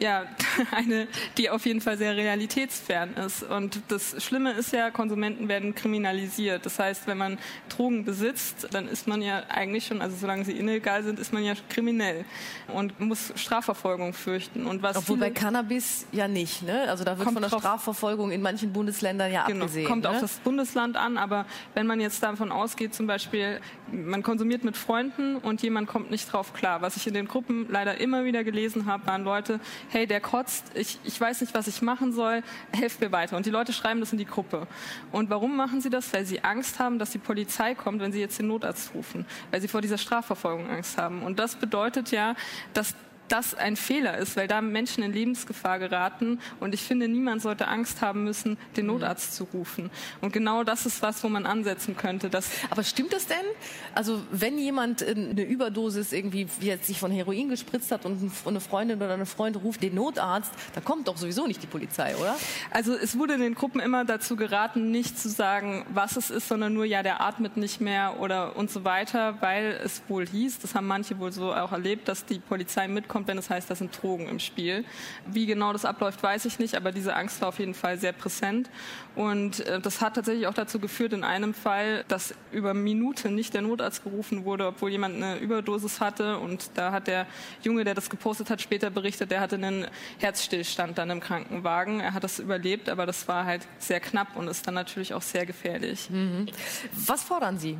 ja, (laughs) eine, die auf jeden Fall sehr realitätsfern ist. Und das Schlimme ist ja, Konsumenten werden kriminalisiert. Das heißt, wenn man Drogen besitzt, dann ist man ja eigentlich schon, also solange sie illegal sind, ist man ja kriminell und muss Strafverfolgung fürchten. Und was Obwohl bei Cannabis ja nicht, ne? Also da wird von der Strafverfolgung in manchen Bundesländern ja genau, abgesehen. Kommt ne? auf das Bundesland an, aber wenn man jetzt davon ausgeht, zum Beispiel, man konsumiert mit Freunden und jemand kommt nicht drauf klar. Was ich in den Gruppen leider immer wieder gelesen habe, waren Leute, hey, der kotzt, ich, ich weiß nicht, was ich machen soll, helft mir weiter. Und die Leute schreiben das in die Gruppe. Und warum machen sie das? Weil sie Angst haben, dass die Polizei kommt, wenn sie jetzt den Notarzt rufen. Weil sie vor dieser Strafverfolgung Angst haben. Und das bedeutet ja, dass das ein Fehler ist, weil da Menschen in Lebensgefahr geraten. Und ich finde, niemand sollte Angst haben müssen, den mhm. Notarzt zu rufen. Und genau das ist was, wo man ansetzen könnte. Dass Aber stimmt das denn? Also wenn jemand eine Überdosis irgendwie wie jetzt sich von Heroin gespritzt hat und eine Freundin oder eine Freund ruft den Notarzt, da kommt doch sowieso nicht die Polizei, oder? Also es wurde in den Gruppen immer dazu geraten, nicht zu sagen, was es ist, sondern nur, ja, der atmet nicht mehr oder und so weiter, weil es wohl hieß, das haben manche wohl so auch erlebt, dass die Polizei mitkommt kommt, wenn es heißt, da sind Drogen im Spiel. Wie genau das abläuft, weiß ich nicht, aber diese Angst war auf jeden Fall sehr präsent. Und äh, das hat tatsächlich auch dazu geführt, in einem Fall, dass über Minuten nicht der Notarzt gerufen wurde, obwohl jemand eine Überdosis hatte. Und da hat der Junge, der das gepostet hat, später berichtet, der hatte einen Herzstillstand dann im Krankenwagen. Er hat das überlebt, aber das war halt sehr knapp und ist dann natürlich auch sehr gefährlich. Mhm. Was fordern Sie?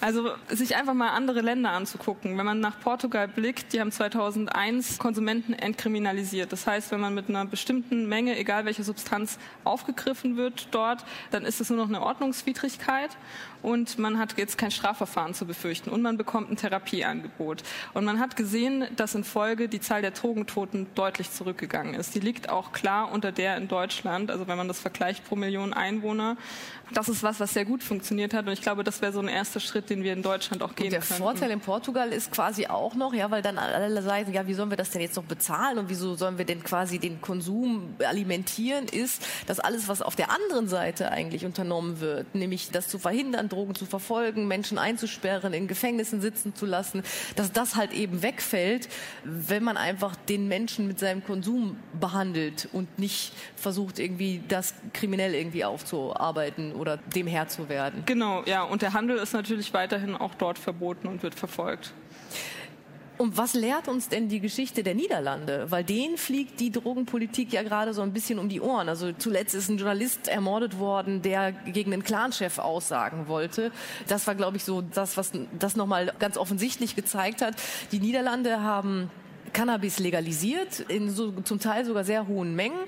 Also sich einfach mal andere Länder anzugucken. Wenn man nach Portugal blickt, die haben 2001 Konsumenten entkriminalisiert. Das heißt, wenn man mit einer bestimmten Menge, egal welche Substanz, aufgegriffen wird dort, dann ist es nur noch eine Ordnungswidrigkeit und man hat jetzt kein Strafverfahren zu befürchten und man bekommt ein Therapieangebot. Und man hat gesehen, dass in Folge die Zahl der Drogentoten deutlich zurückgegangen ist. Die liegt auch klar unter der in Deutschland, also wenn man das vergleicht pro Million Einwohner. Das ist was, was sehr gut funktioniert hat und ich glaube, das wäre so ein erster Schritt, den wir in Deutschland auch gehen und der könnten. Vorteil in Portugal ist quasi auch noch, ja, weil dann alle sagen, ja, wie sollen wir das denn jetzt noch bezahlen und wieso sollen wir denn quasi den Konsum alimentieren, ist, dass alles, was auf der anderen Seite eigentlich unternommen wird, nämlich das zu verhindern, Drogen zu verfolgen, Menschen einzusperren, in Gefängnissen sitzen zu lassen, dass das halt eben wegfällt, wenn man einfach den Menschen mit seinem Konsum behandelt und nicht versucht, irgendwie das kriminell irgendwie aufzuarbeiten oder dem Herr zu werden. Genau, ja. Und der Handel ist natürlich weiterhin auch dort verboten und wird verfolgt. Und was lehrt uns denn die Geschichte der Niederlande? Weil denen fliegt die Drogenpolitik ja gerade so ein bisschen um die Ohren. Also zuletzt ist ein Journalist ermordet worden, der gegen den Clanchef aussagen wollte. Das war, glaube ich, so das, was das nochmal ganz offensichtlich gezeigt hat. Die Niederlande haben Cannabis legalisiert, in so, zum Teil sogar sehr hohen Mengen,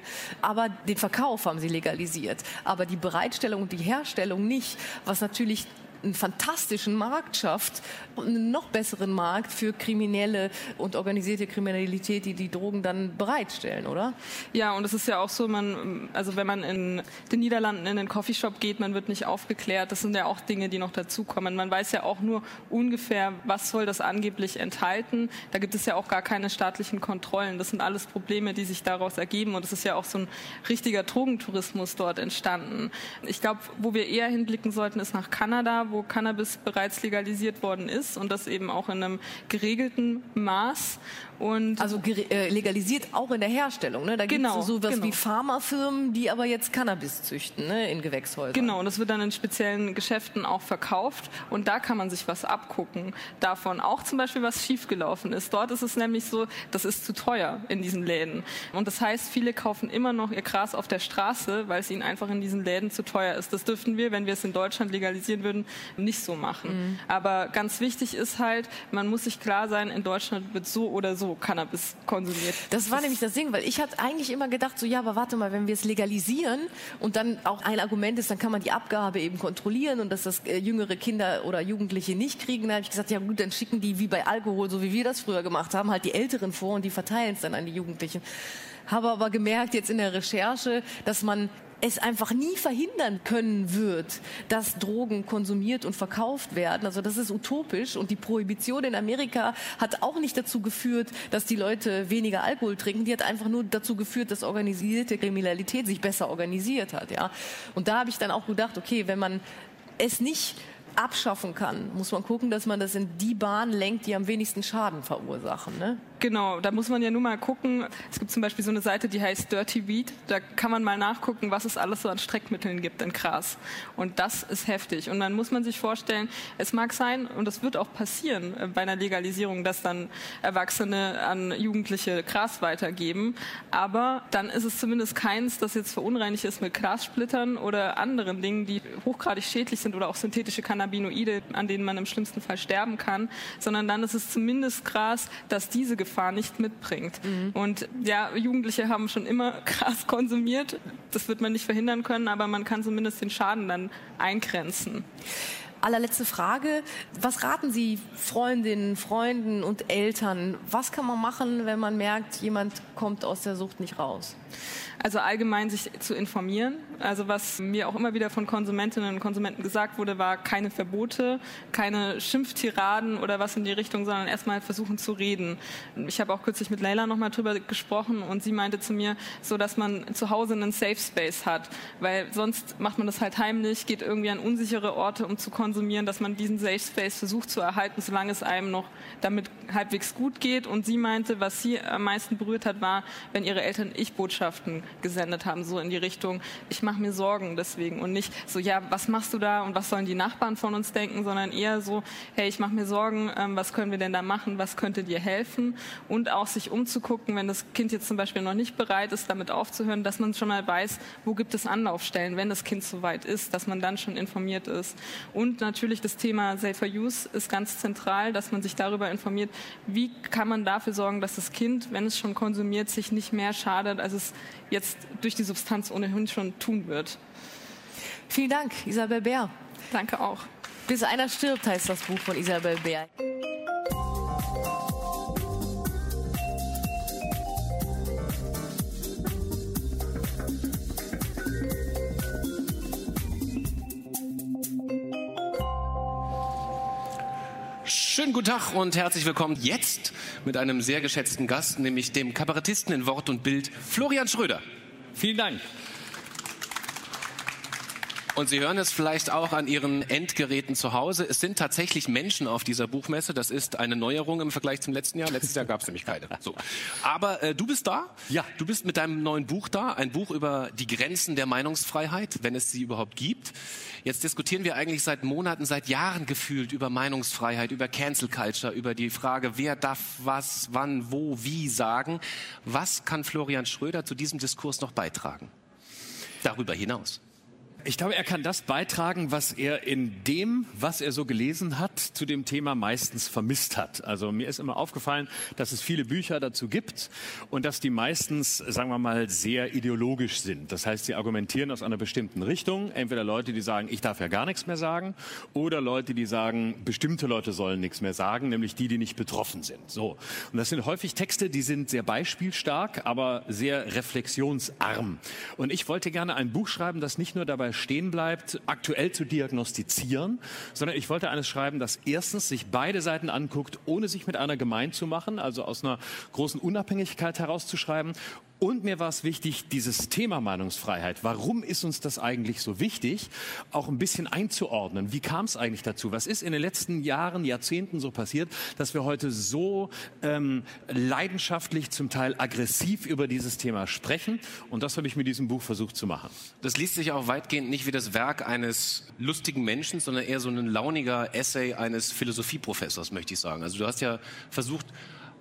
aber den Verkauf haben sie legalisiert, aber die Bereitstellung und die Herstellung nicht, was natürlich einen fantastischen Markt schafft, einen noch besseren Markt für kriminelle und organisierte Kriminalität, die die Drogen dann bereitstellen, oder? Ja, und es ist ja auch so, man, also wenn man in den Niederlanden in den Coffeeshop geht, man wird nicht aufgeklärt. Das sind ja auch Dinge, die noch dazukommen. Man weiß ja auch nur ungefähr, was soll das angeblich enthalten. Da gibt es ja auch gar keine staatlichen Kontrollen. Das sind alles Probleme, die sich daraus ergeben. Und es ist ja auch so ein richtiger Drogentourismus dort entstanden. Ich glaube, wo wir eher hinblicken sollten, ist nach Kanada, wo Cannabis bereits legalisiert worden ist und das eben auch in einem geregelten Maß. Und also äh, legalisiert auch in der Herstellung. Ne? Da genau, gibt es sowas genau. wie Pharmafirmen, die aber jetzt Cannabis züchten ne? in Gewächshäusern. Genau, und das wird dann in speziellen Geschäften auch verkauft. Und da kann man sich was abgucken davon. Auch zum Beispiel, was schiefgelaufen ist. Dort ist es nämlich so, das ist zu teuer in diesen Läden. Und das heißt, viele kaufen immer noch ihr Gras auf der Straße, weil es ihnen einfach in diesen Läden zu teuer ist. Das dürften wir, wenn wir es in Deutschland legalisieren würden, nicht so machen. Mhm. Aber ganz wichtig ist halt, man muss sich klar sein, in Deutschland wird so oder so Cannabis konsumiert. Das war das nämlich das Ding, weil ich hatte eigentlich immer gedacht, so ja, aber warte mal, wenn wir es legalisieren und dann auch ein Argument ist, dann kann man die Abgabe eben kontrollieren und dass das äh, jüngere Kinder oder Jugendliche nicht kriegen, dann habe ich gesagt, ja gut, dann schicken die wie bei Alkohol, so wie wir das früher gemacht haben, halt die Älteren vor und die verteilen es dann an die Jugendlichen habe aber gemerkt jetzt in der Recherche, dass man es einfach nie verhindern können wird, dass Drogen konsumiert und verkauft werden. Also das ist utopisch und die Prohibition in Amerika hat auch nicht dazu geführt, dass die Leute weniger Alkohol trinken. Die hat einfach nur dazu geführt, dass organisierte Kriminalität sich besser organisiert hat. Ja, und da habe ich dann auch gedacht, okay, wenn man es nicht abschaffen kann, muss man gucken, dass man das in die Bahn lenkt, die am wenigsten Schaden verursachen. Ne? Genau, da muss man ja nur mal gucken. Es gibt zum Beispiel so eine Seite, die heißt Dirty Weed. Da kann man mal nachgucken, was es alles so an Streckmitteln gibt in Gras. Und das ist heftig. Und dann muss man sich vorstellen, es mag sein, und das wird auch passieren äh, bei einer Legalisierung, dass dann Erwachsene an Jugendliche Gras weitergeben. Aber dann ist es zumindest keins, das jetzt verunreinigt ist mit Glassplittern oder anderen Dingen, die hochgradig schädlich sind oder auch synthetische Cannabinoide, an denen man im schlimmsten Fall sterben kann, sondern dann ist es zumindest Gras, das diese Gefahr nicht mitbringt. Mhm. Und ja, Jugendliche haben schon immer (laughs) Gras konsumiert. Das wird man nicht verhindern können, aber man kann zumindest den Schaden dann eingrenzen. Allerletzte Frage. Was raten Sie Freundinnen, Freunden und Eltern? Was kann man machen, wenn man merkt, jemand kommt aus der Sucht nicht raus? Also allgemein sich zu informieren. Also was mir auch immer wieder von Konsumentinnen und Konsumenten gesagt wurde, war keine Verbote, keine Schimpftiraden oder was in die Richtung, sondern erstmal versuchen zu reden. Ich habe auch kürzlich mit Leila nochmal drüber gesprochen und sie meinte zu mir, so dass man zu Hause einen Safe Space hat, weil sonst macht man das halt heimlich, geht irgendwie an unsichere Orte, um zu konsumieren, dass man diesen Safe Space versucht zu erhalten, solange es einem noch damit halbwegs gut geht. Und sie meinte, was sie am meisten berührt hat, war, wenn ihre Eltern Ich-Botschaften gesendet haben, so in die Richtung, ich mache mir Sorgen deswegen und nicht so, ja, was machst du da und was sollen die Nachbarn von uns denken, sondern eher so, hey, ich mache mir Sorgen, ähm, was können wir denn da machen, was könnte dir helfen und auch sich umzugucken, wenn das Kind jetzt zum Beispiel noch nicht bereit ist, damit aufzuhören, dass man schon mal weiß, wo gibt es Anlaufstellen, wenn das Kind soweit ist, dass man dann schon informiert ist. Und natürlich das Thema Safer Use ist ganz zentral, dass man sich darüber informiert, wie kann man dafür sorgen, dass das Kind, wenn es schon konsumiert, sich nicht mehr schadet, als es jetzt durch die Substanz ohnehin schon tun wird. Vielen Dank, Isabel Bär. Danke auch. Bis einer stirbt heißt das Buch von Isabel Bär. Schönen guten Tag und herzlich willkommen jetzt mit einem sehr geschätzten Gast, nämlich dem Kabarettisten in Wort und Bild Florian Schröder. Vielen Dank. Und Sie hören es vielleicht auch an Ihren Endgeräten zu Hause. Es sind tatsächlich Menschen auf dieser Buchmesse. Das ist eine Neuerung im Vergleich zum letzten Jahr. Letztes Jahr gab es nämlich keine. So. Aber äh, du bist da. Ja. Du bist mit deinem neuen Buch da. Ein Buch über die Grenzen der Meinungsfreiheit, wenn es sie überhaupt gibt. Jetzt diskutieren wir eigentlich seit Monaten, seit Jahren gefühlt über Meinungsfreiheit, über Cancel Culture, über die Frage, wer darf was, wann, wo, wie sagen. Was kann Florian Schröder zu diesem Diskurs noch beitragen? Darüber hinaus. Ich glaube, er kann das beitragen, was er in dem, was er so gelesen hat, zu dem Thema meistens vermisst hat. Also mir ist immer aufgefallen, dass es viele Bücher dazu gibt und dass die meistens, sagen wir mal, sehr ideologisch sind. Das heißt, sie argumentieren aus einer bestimmten Richtung. Entweder Leute, die sagen, ich darf ja gar nichts mehr sagen, oder Leute, die sagen, bestimmte Leute sollen nichts mehr sagen, nämlich die, die nicht betroffen sind. So. Und das sind häufig Texte, die sind sehr beispielstark, aber sehr reflexionsarm. Und ich wollte gerne ein Buch schreiben, das nicht nur dabei stehen bleibt, aktuell zu diagnostizieren, sondern ich wollte eines schreiben, das erstens sich beide Seiten anguckt, ohne sich mit einer gemein zu machen, also aus einer großen Unabhängigkeit herauszuschreiben und mir war es wichtig, dieses Thema Meinungsfreiheit, warum ist uns das eigentlich so wichtig, auch ein bisschen einzuordnen. Wie kam es eigentlich dazu? Was ist in den letzten Jahren, Jahrzehnten so passiert, dass wir heute so ähm, leidenschaftlich, zum Teil aggressiv über dieses Thema sprechen? Und das habe ich mit diesem Buch versucht zu machen. Das liest sich auch weitgehend nicht wie das Werk eines lustigen Menschen, sondern eher so ein launiger Essay eines Philosophieprofessors, möchte ich sagen. Also du hast ja versucht,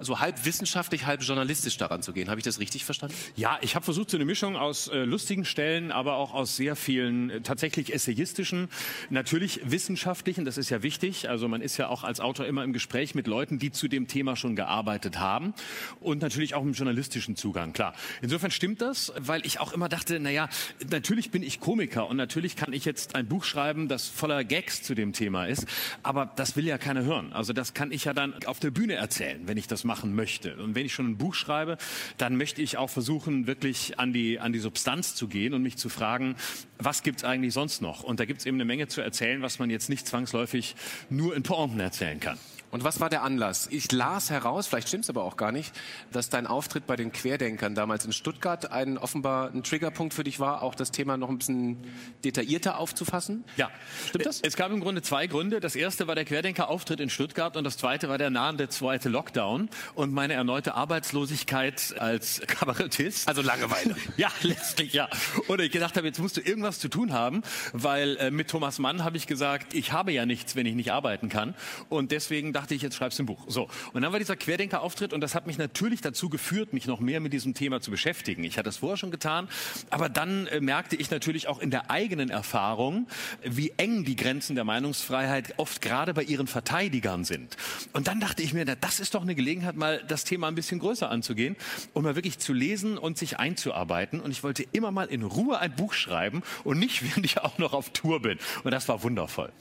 so halb wissenschaftlich, halb journalistisch daran zu gehen. Habe ich das richtig verstanden? Ja, ich habe versucht, so eine Mischung aus äh, lustigen Stellen, aber auch aus sehr vielen äh, tatsächlich essayistischen, natürlich wissenschaftlichen, das ist ja wichtig. Also man ist ja auch als Autor immer im Gespräch mit Leuten, die zu dem Thema schon gearbeitet haben und natürlich auch im journalistischen Zugang, klar. Insofern stimmt das, weil ich auch immer dachte, naja, natürlich bin ich Komiker und natürlich kann ich jetzt ein Buch schreiben, das voller Gags zu dem Thema ist, aber das will ja keiner hören. Also das kann ich ja dann auf der Bühne erzählen, wenn ich das mache machen möchte. Und wenn ich schon ein Buch schreibe, dann möchte ich auch versuchen, wirklich an die, an die Substanz zu gehen und mich zu fragen, was gibt es eigentlich sonst noch? Und da gibt es eben eine Menge zu erzählen, was man jetzt nicht zwangsläufig nur in Pointen erzählen kann. Und was war der Anlass? Ich las heraus, vielleicht stimmt es aber auch gar nicht, dass dein Auftritt bei den Querdenkern damals in Stuttgart ein offenbar ein Triggerpunkt für dich war, auch das Thema noch ein bisschen detaillierter aufzufassen. Ja, stimmt das? Es gab im Grunde zwei Gründe. Das erste war der Querdenker-Auftritt in Stuttgart und das zweite war der nahende zweite Lockdown und meine erneute Arbeitslosigkeit als (laughs) Kabarettist. Also Langeweile. (laughs) ja, letztlich ja. Und ich gedacht habe, jetzt musst du irgendwas zu tun haben, weil äh, mit Thomas Mann habe ich gesagt, ich habe ja nichts, wenn ich nicht arbeiten kann und deswegen dachte ich, jetzt schreibst du ein Buch. So. Und dann war dieser Querdenker-Auftritt und das hat mich natürlich dazu geführt, mich noch mehr mit diesem Thema zu beschäftigen. Ich hatte es vorher schon getan, aber dann äh, merkte ich natürlich auch in der eigenen Erfahrung, wie eng die Grenzen der Meinungsfreiheit oft gerade bei ihren Verteidigern sind. Und dann dachte ich mir, na, das ist doch eine Gelegenheit, mal das Thema ein bisschen größer anzugehen und mal wirklich zu lesen und sich einzuarbeiten. Und ich wollte immer mal in Ruhe ein Buch schreiben und nicht, (laughs) während ich auch noch auf Tour bin. Und das war wundervoll.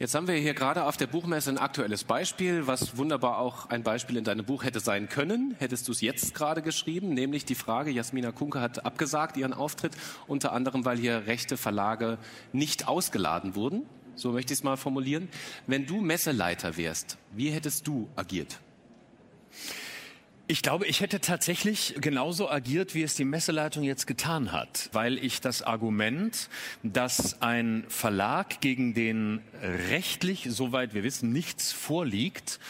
Jetzt haben wir hier gerade auf der Buchmesse ein aktuelles Beispiel, was wunderbar auch ein Beispiel in deinem Buch hätte sein können. Hättest du es jetzt gerade geschrieben, nämlich die Frage, Jasmina Kunke hat abgesagt ihren Auftritt, unter anderem, weil hier rechte Verlage nicht ausgeladen wurden. So möchte ich es mal formulieren. Wenn du Messeleiter wärst, wie hättest du agiert? Ich glaube, ich hätte tatsächlich genauso agiert, wie es die Messeleitung jetzt getan hat, weil ich das Argument, dass ein Verlag, gegen den rechtlich, soweit wir wissen, nichts vorliegt,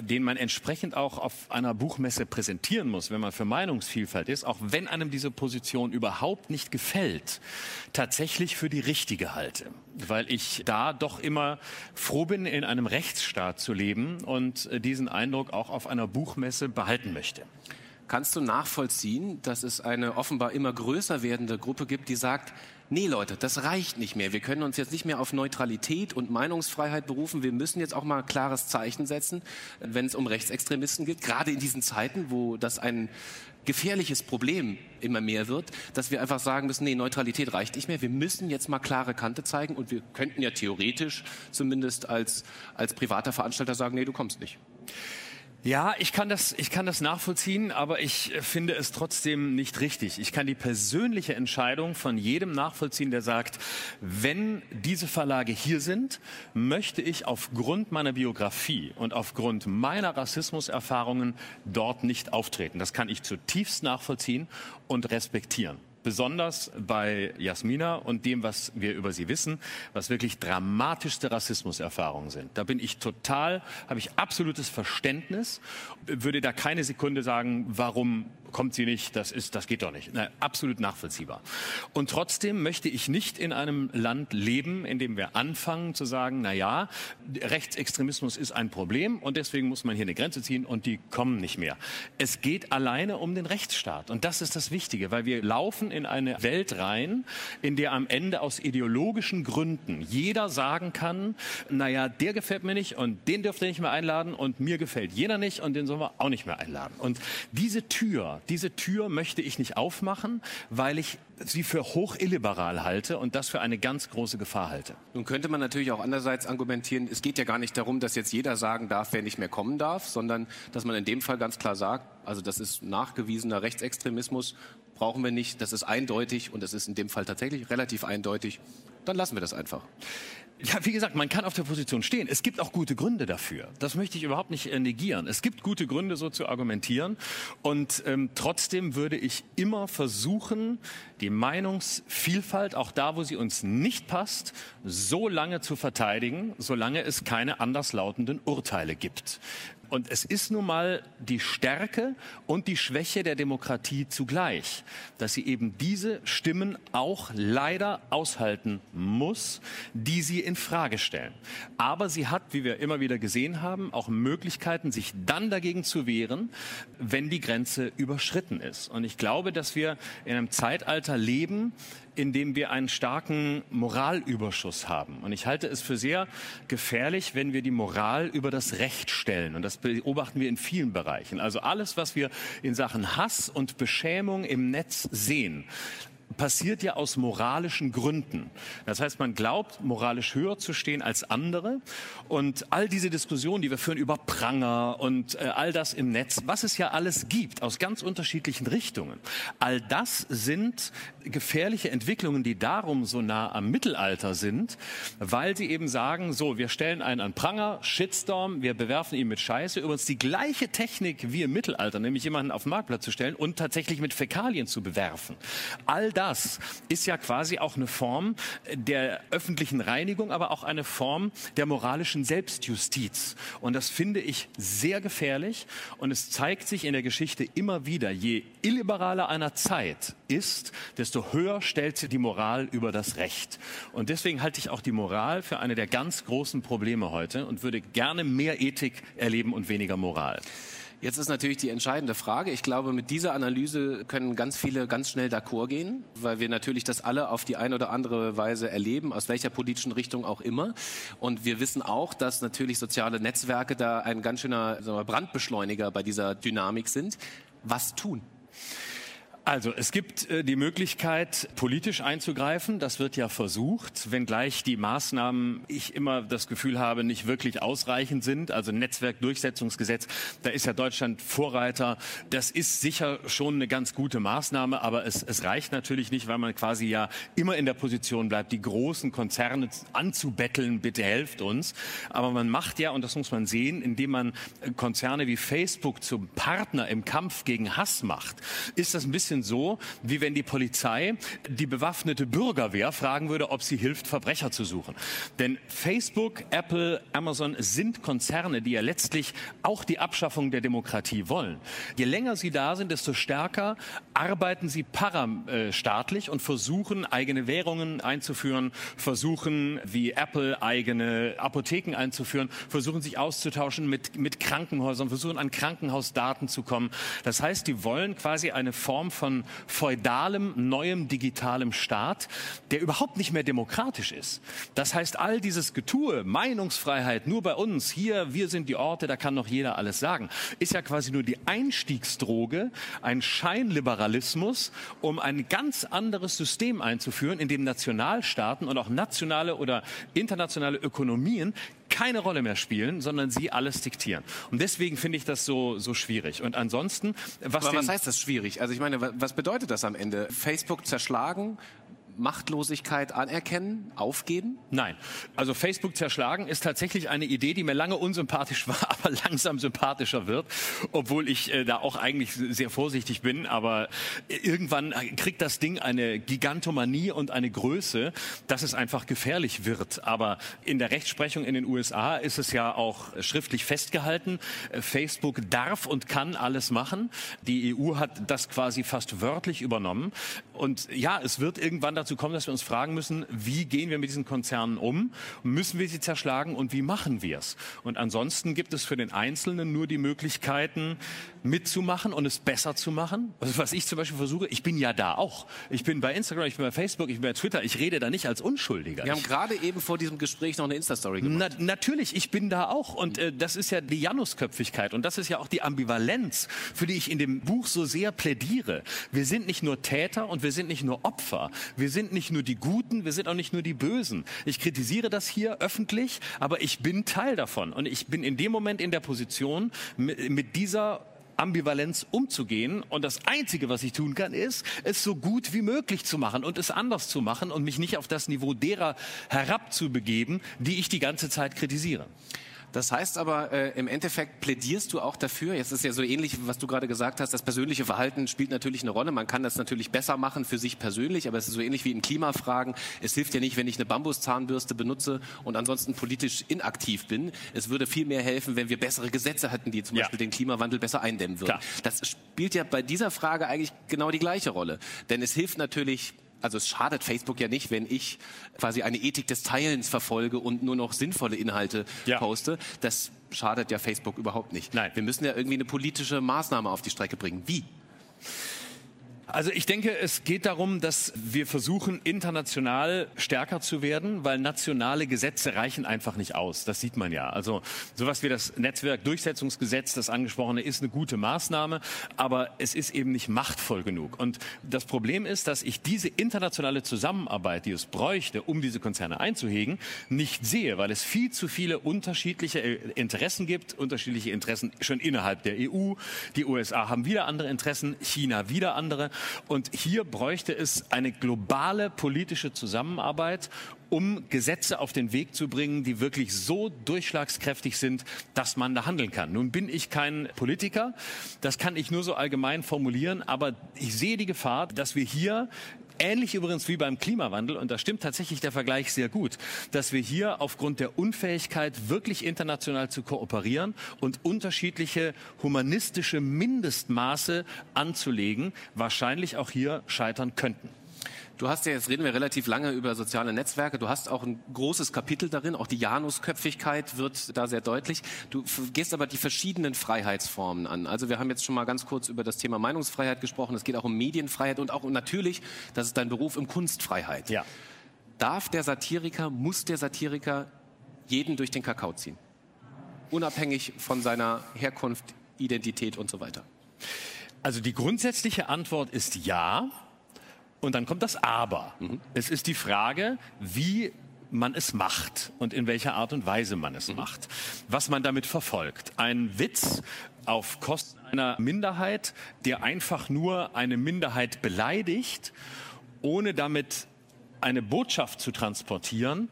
den man entsprechend auch auf einer Buchmesse präsentieren muss, wenn man für Meinungsvielfalt ist, auch wenn einem diese Position überhaupt nicht gefällt, tatsächlich für die richtige halte weil ich da doch immer froh bin, in einem Rechtsstaat zu leben und äh, diesen Eindruck auch auf einer Buchmesse behalten möchte. Kannst du nachvollziehen, dass es eine offenbar immer größer werdende Gruppe gibt, die sagt, nee Leute, das reicht nicht mehr. Wir können uns jetzt nicht mehr auf Neutralität und Meinungsfreiheit berufen. Wir müssen jetzt auch mal ein klares Zeichen setzen, wenn es um Rechtsextremisten geht. Gerade in diesen Zeiten, wo das ein gefährliches Problem immer mehr wird, dass wir einfach sagen müssen, nee, Neutralität reicht nicht mehr. Wir müssen jetzt mal klare Kante zeigen und wir könnten ja theoretisch zumindest als, als privater Veranstalter sagen, nee, du kommst nicht. Ja, ich kann das, ich kann das nachvollziehen, aber ich finde es trotzdem nicht richtig. Ich kann die persönliche Entscheidung von jedem nachvollziehen, der sagt, wenn diese Verlage hier sind, möchte ich aufgrund meiner Biografie und aufgrund meiner Rassismuserfahrungen dort nicht auftreten. Das kann ich zutiefst nachvollziehen und respektieren besonders bei Jasmina und dem, was wir über sie wissen, was wirklich dramatischste Rassismuserfahrungen sind. Da bin ich total, habe ich absolutes Verständnis, würde da keine Sekunde sagen, warum kommt sie nicht, das ist, das geht doch nicht. Na, absolut nachvollziehbar. Und trotzdem möchte ich nicht in einem Land leben, in dem wir anfangen zu sagen, na ja, Rechtsextremismus ist ein Problem und deswegen muss man hier eine Grenze ziehen und die kommen nicht mehr. Es geht alleine um den Rechtsstaat und das ist das Wichtige, weil wir laufen in eine Welt rein, in der am Ende aus ideologischen Gründen jeder sagen kann, na ja, der gefällt mir nicht und den dürft ihr nicht mehr einladen und mir gefällt jener nicht und den sollen wir auch nicht mehr einladen. Und diese Tür, diese Tür möchte ich nicht aufmachen, weil ich sie für hoch illiberal halte und das für eine ganz große Gefahr halte. Nun könnte man natürlich auch andererseits argumentieren, es geht ja gar nicht darum, dass jetzt jeder sagen darf, wer nicht mehr kommen darf, sondern dass man in dem Fall ganz klar sagt, also das ist nachgewiesener Rechtsextremismus, brauchen wir nicht, das ist eindeutig und das ist in dem Fall tatsächlich relativ eindeutig, dann lassen wir das einfach. Ja, wie gesagt, man kann auf der Position stehen. Es gibt auch gute Gründe dafür. Das möchte ich überhaupt nicht äh, negieren. Es gibt gute Gründe, so zu argumentieren. Und ähm, trotzdem würde ich immer versuchen, die Meinungsvielfalt, auch da, wo sie uns nicht passt, so lange zu verteidigen, solange es keine anderslautenden Urteile gibt. Und es ist nun mal die Stärke und die Schwäche der Demokratie zugleich, dass sie eben diese Stimmen auch leider aushalten muss, die sie in Frage stellen. Aber sie hat, wie wir immer wieder gesehen haben, auch Möglichkeiten, sich dann dagegen zu wehren, wenn die Grenze überschritten ist. Und ich glaube, dass wir in einem Zeitalter leben, in dem wir einen starken Moralüberschuss haben. Und ich halte es für sehr gefährlich, wenn wir die Moral über das Recht stellen. Und das beobachten wir in vielen Bereichen. Also alles, was wir in Sachen Hass und Beschämung im Netz sehen, passiert ja aus moralischen Gründen. Das heißt, man glaubt, moralisch höher zu stehen als andere. Und all diese Diskussionen, die wir führen über Pranger und äh, all das im Netz, was es ja alles gibt, aus ganz unterschiedlichen Richtungen, all das sind gefährliche Entwicklungen, die darum so nah am Mittelalter sind, weil sie eben sagen, so, wir stellen einen an Pranger, Shitstorm, wir bewerfen ihn mit Scheiße, übrigens die gleiche Technik wie im Mittelalter, nämlich jemanden auf den Marktplatz zu stellen und tatsächlich mit Fäkalien zu bewerfen. All das ist ja quasi auch eine Form der öffentlichen Reinigung, aber auch eine Form der moralischen Selbstjustiz. Und das finde ich sehr gefährlich. Und es zeigt sich in der Geschichte immer wieder, je illiberaler einer Zeit ist, desto höher stellt sie die Moral über das Recht. Und deswegen halte ich auch die Moral für eine der ganz großen Probleme heute und würde gerne mehr Ethik erleben und weniger Moral. Jetzt ist natürlich die entscheidende Frage. Ich glaube, mit dieser Analyse können ganz viele ganz schnell d'accord gehen, weil wir natürlich das alle auf die eine oder andere Weise erleben, aus welcher politischen Richtung auch immer. Und wir wissen auch, dass natürlich soziale Netzwerke da ein ganz schöner Brandbeschleuniger bei dieser Dynamik sind. Was tun? Also es gibt äh, die Möglichkeit, politisch einzugreifen. Das wird ja versucht, wenngleich die Maßnahmen, ich immer das Gefühl habe, nicht wirklich ausreichend sind. Also Netzwerkdurchsetzungsgesetz, da ist ja Deutschland Vorreiter. Das ist sicher schon eine ganz gute Maßnahme, aber es, es reicht natürlich nicht, weil man quasi ja immer in der Position bleibt, die großen Konzerne anzubetteln, bitte helft uns. Aber man macht ja, und das muss man sehen, indem man Konzerne wie Facebook zum Partner im Kampf gegen Hass macht, ist das ein bisschen bisschen so, wie wenn die Polizei die bewaffnete Bürgerwehr fragen würde, ob sie hilft, Verbrecher zu suchen. Denn Facebook, Apple, Amazon sind Konzerne, die ja letztlich auch die Abschaffung der Demokratie wollen. Je länger sie da sind, desto stärker arbeiten sie parastaatlich und versuchen, eigene Währungen einzuführen, versuchen, wie Apple, eigene Apotheken einzuführen, versuchen, sich auszutauschen mit, mit Krankenhäusern, versuchen, an Krankenhausdaten zu kommen. Das heißt, die wollen quasi eine Form von von feudalem, neuem, digitalem Staat, der überhaupt nicht mehr demokratisch ist. Das heißt, all dieses Getue, Meinungsfreiheit nur bei uns, hier, wir sind die Orte, da kann noch jeder alles sagen, ist ja quasi nur die Einstiegsdroge, ein Scheinliberalismus, um ein ganz anderes System einzuführen, in dem Nationalstaaten und auch nationale oder internationale Ökonomien keine Rolle mehr spielen, sondern sie alles diktieren. Und deswegen finde ich das so, so schwierig. Und ansonsten, was, was heißt das schwierig? Also ich meine, was bedeutet das am Ende? Facebook zerschlagen, Machtlosigkeit anerkennen, aufgeben? Nein. Also Facebook zerschlagen ist tatsächlich eine Idee, die mir lange unsympathisch war, (laughs) aber langsam sympathischer wird, obwohl ich äh, da auch eigentlich sehr vorsichtig bin. Aber irgendwann kriegt das Ding eine Gigantomanie und eine Größe, dass es einfach gefährlich wird. Aber in der Rechtsprechung in den USA ist es ja auch schriftlich festgehalten. Äh, Facebook darf und kann alles machen. Die EU hat das quasi fast wörtlich übernommen. Und ja, es wird irgendwann dazu kommen, dass wir uns fragen müssen, wie gehen wir mit diesen Konzernen um? Müssen wir sie zerschlagen und wie machen wir es? Und ansonsten gibt es für den Einzelnen nur die Möglichkeiten, mitzumachen und es besser zu machen. Also was ich zum Beispiel versuche, ich bin ja da auch. Ich bin bei Instagram, ich bin bei Facebook, ich bin bei Twitter. Ich rede da nicht als Unschuldiger. Wir haben gerade eben vor diesem Gespräch noch eine Insta-Story gemacht. Na, natürlich, ich bin da auch. Und äh, das ist ja die Janusköpfigkeit. Und das ist ja auch die Ambivalenz, für die ich in dem Buch so sehr plädiere. Wir sind nicht nur Täter und wir sind nicht nur Opfer. Wir sind nicht nur die Guten, wir sind auch nicht nur die Bösen. Ich kritisiere das hier öffentlich, aber ich bin Teil davon. Und ich bin in dem Moment in der Position, mit, mit dieser Ambivalenz umzugehen. Und das Einzige, was ich tun kann, ist, es so gut wie möglich zu machen und es anders zu machen und mich nicht auf das Niveau derer herabzubegeben, die ich die ganze Zeit kritisiere. Das heißt aber, äh, im Endeffekt plädierst du auch dafür, jetzt ist ja so ähnlich, was du gerade gesagt hast, das persönliche Verhalten spielt natürlich eine Rolle. Man kann das natürlich besser machen für sich persönlich, aber es ist so ähnlich wie in Klimafragen. Es hilft ja nicht, wenn ich eine Bambuszahnbürste benutze und ansonsten politisch inaktiv bin. Es würde viel mehr helfen, wenn wir bessere Gesetze hätten, die zum ja. Beispiel den Klimawandel besser eindämmen würden. Klar. Das spielt ja bei dieser Frage eigentlich genau die gleiche Rolle. Denn es hilft natürlich also es schadet Facebook ja nicht, wenn ich quasi eine Ethik des Teilens verfolge und nur noch sinnvolle Inhalte ja. poste. Das schadet ja Facebook überhaupt nicht. Nein. Wir müssen ja irgendwie eine politische Maßnahme auf die Strecke bringen. Wie? Also ich denke, es geht darum, dass wir versuchen, international stärker zu werden, weil nationale Gesetze reichen einfach nicht aus. Das sieht man ja. Also sowas wie das Netzwerkdurchsetzungsgesetz, das angesprochene, ist eine gute Maßnahme, aber es ist eben nicht machtvoll genug. Und das Problem ist, dass ich diese internationale Zusammenarbeit, die es bräuchte, um diese Konzerne einzuhegen, nicht sehe, weil es viel zu viele unterschiedliche Interessen gibt, unterschiedliche Interessen schon innerhalb der EU. Die USA haben wieder andere Interessen, China wieder andere. Und hier bräuchte es eine globale politische Zusammenarbeit, um Gesetze auf den Weg zu bringen, die wirklich so durchschlagskräftig sind, dass man da handeln kann. Nun bin ich kein Politiker, das kann ich nur so allgemein formulieren, aber ich sehe die Gefahr, dass wir hier Ähnlich übrigens wie beim Klimawandel, und da stimmt tatsächlich der Vergleich sehr gut, dass wir hier aufgrund der Unfähigkeit, wirklich international zu kooperieren und unterschiedliche humanistische Mindestmaße anzulegen, wahrscheinlich auch hier scheitern könnten. Du hast ja, jetzt reden wir relativ lange über soziale Netzwerke. Du hast auch ein großes Kapitel darin. Auch die Janusköpfigkeit wird da sehr deutlich. Du gehst aber die verschiedenen Freiheitsformen an. Also wir haben jetzt schon mal ganz kurz über das Thema Meinungsfreiheit gesprochen. Es geht auch um Medienfreiheit und auch um natürlich, das ist dein Beruf, um Kunstfreiheit. Ja. Darf der Satiriker, muss der Satiriker jeden durch den Kakao ziehen? Unabhängig von seiner Herkunft, Identität und so weiter. Also die grundsätzliche Antwort ist ja. Und dann kommt das Aber. Mhm. Es ist die Frage, wie man es macht und in welcher Art und Weise man Mhm. es macht. Was man damit verfolgt. Ein Witz auf Kosten einer Minderheit, der einfach nur eine Minderheit beleidigt, ohne damit eine Botschaft zu transportieren,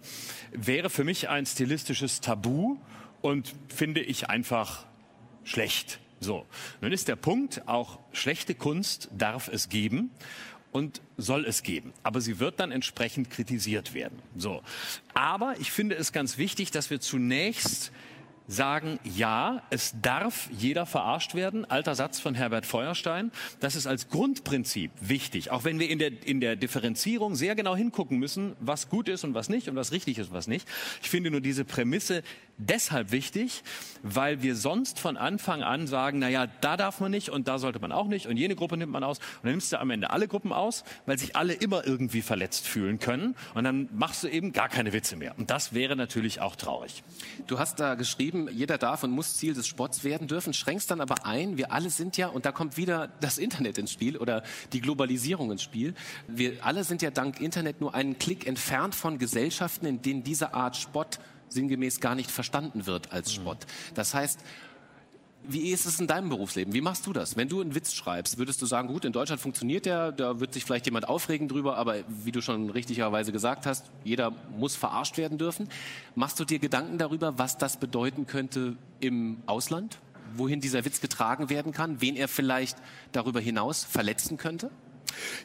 wäre für mich ein stilistisches Tabu und finde ich einfach schlecht. So, nun ist der Punkt, auch schlechte Kunst darf es geben und soll es geben. Aber sie wird dann entsprechend kritisiert werden. So. Aber ich finde es ganz wichtig, dass wir zunächst sagen, ja, es darf jeder verarscht werden. Alter Satz von Herbert Feuerstein. Das ist als Grundprinzip wichtig. Auch wenn wir in der, in der Differenzierung sehr genau hingucken müssen, was gut ist und was nicht und was richtig ist und was nicht. Ich finde nur diese Prämisse deshalb wichtig, weil wir sonst von Anfang an sagen, na ja, da darf man nicht und da sollte man auch nicht und jene Gruppe nimmt man aus und dann nimmst du am Ende alle Gruppen aus, weil sich alle immer irgendwie verletzt fühlen können und dann machst du eben gar keine Witze mehr. Und das wäre natürlich auch traurig. Du hast da geschrieben, jeder darf und muss Ziel des Sports werden dürfen, schränkst dann aber ein, wir alle sind ja, und da kommt wieder das Internet ins Spiel oder die Globalisierung ins Spiel, wir alle sind ja dank Internet nur einen Klick entfernt von Gesellschaften, in denen diese Art Spott sinngemäß gar nicht verstanden wird als Spott. Das heißt, wie ist es in deinem Berufsleben? Wie machst du das? Wenn du einen Witz schreibst, würdest du sagen, gut, in Deutschland funktioniert der, da wird sich vielleicht jemand aufregen drüber, aber wie du schon richtigerweise gesagt hast, jeder muss verarscht werden dürfen. Machst du dir Gedanken darüber, was das bedeuten könnte im Ausland? Wohin dieser Witz getragen werden kann? Wen er vielleicht darüber hinaus verletzen könnte?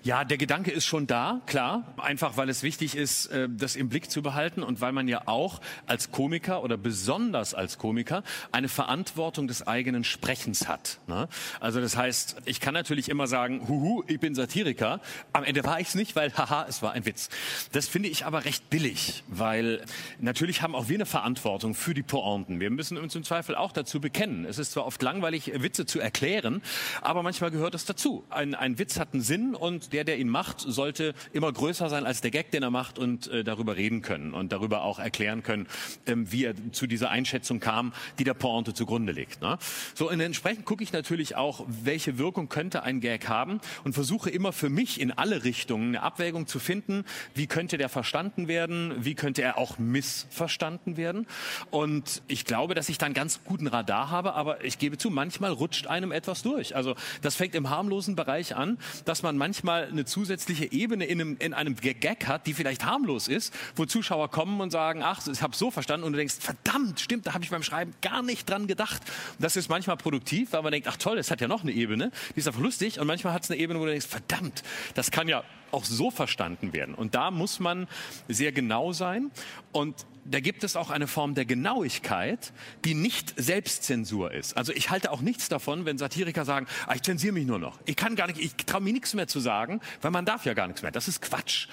Ja, der Gedanke ist schon da, klar. Einfach weil es wichtig ist, äh, das im Blick zu behalten und weil man ja auch als Komiker oder besonders als Komiker eine Verantwortung des eigenen Sprechens hat. ne? Also das heißt, ich kann natürlich immer sagen, huhu, ich bin Satiriker. Am Ende war ich es nicht, weil haha, es war ein Witz. Das finde ich aber recht billig, weil natürlich haben auch wir eine Verantwortung für die Pointen. Wir müssen uns im Zweifel auch dazu bekennen. Es ist zwar oft langweilig, Witze zu erklären, aber manchmal gehört es dazu. Ein, ein Witz hat einen Sinn und der, der ihn macht, sollte immer größer sein als der Gag, den er macht und äh, darüber reden können und darüber auch erklären können, ähm, wie er zu dieser Einschätzung kam, die der Pointe zugrunde liegt. Ne? So, und entsprechend gucke ich natürlich auch, welche Wirkung könnte ein Gag haben und versuche immer für mich in alle Richtungen eine Abwägung zu finden, wie könnte der verstanden werden, wie könnte er auch missverstanden werden. Und ich glaube, dass ich da einen ganz guten Radar habe, aber ich gebe zu, manchmal rutscht einem etwas durch. Also das fängt im harmlosen Bereich an, dass man manchmal eine zusätzliche Ebene in einem, in einem Gag hat, die vielleicht harmlos ist, wo Zuschauer kommen und sagen, ach, ich habe so verstanden und du denkst, verdammt, stimmt, da habe ich beim Schreiben gar nicht dran gedacht. Das ist manchmal produktiv, weil man denkt, ach toll, es hat ja noch eine Ebene, die ist einfach lustig und manchmal hat es eine Ebene, wo du denkst, verdammt, das kann ja auch so verstanden werden. Und da muss man sehr genau sein und da gibt es auch eine Form der Genauigkeit, die nicht Selbstzensur ist. Also ich halte auch nichts davon, wenn Satiriker sagen, ah, ich zensiere mich nur noch. Ich kann gar nicht, ich traue mir nichts mehr zu sagen, weil man darf ja gar nichts mehr. Das ist Quatsch.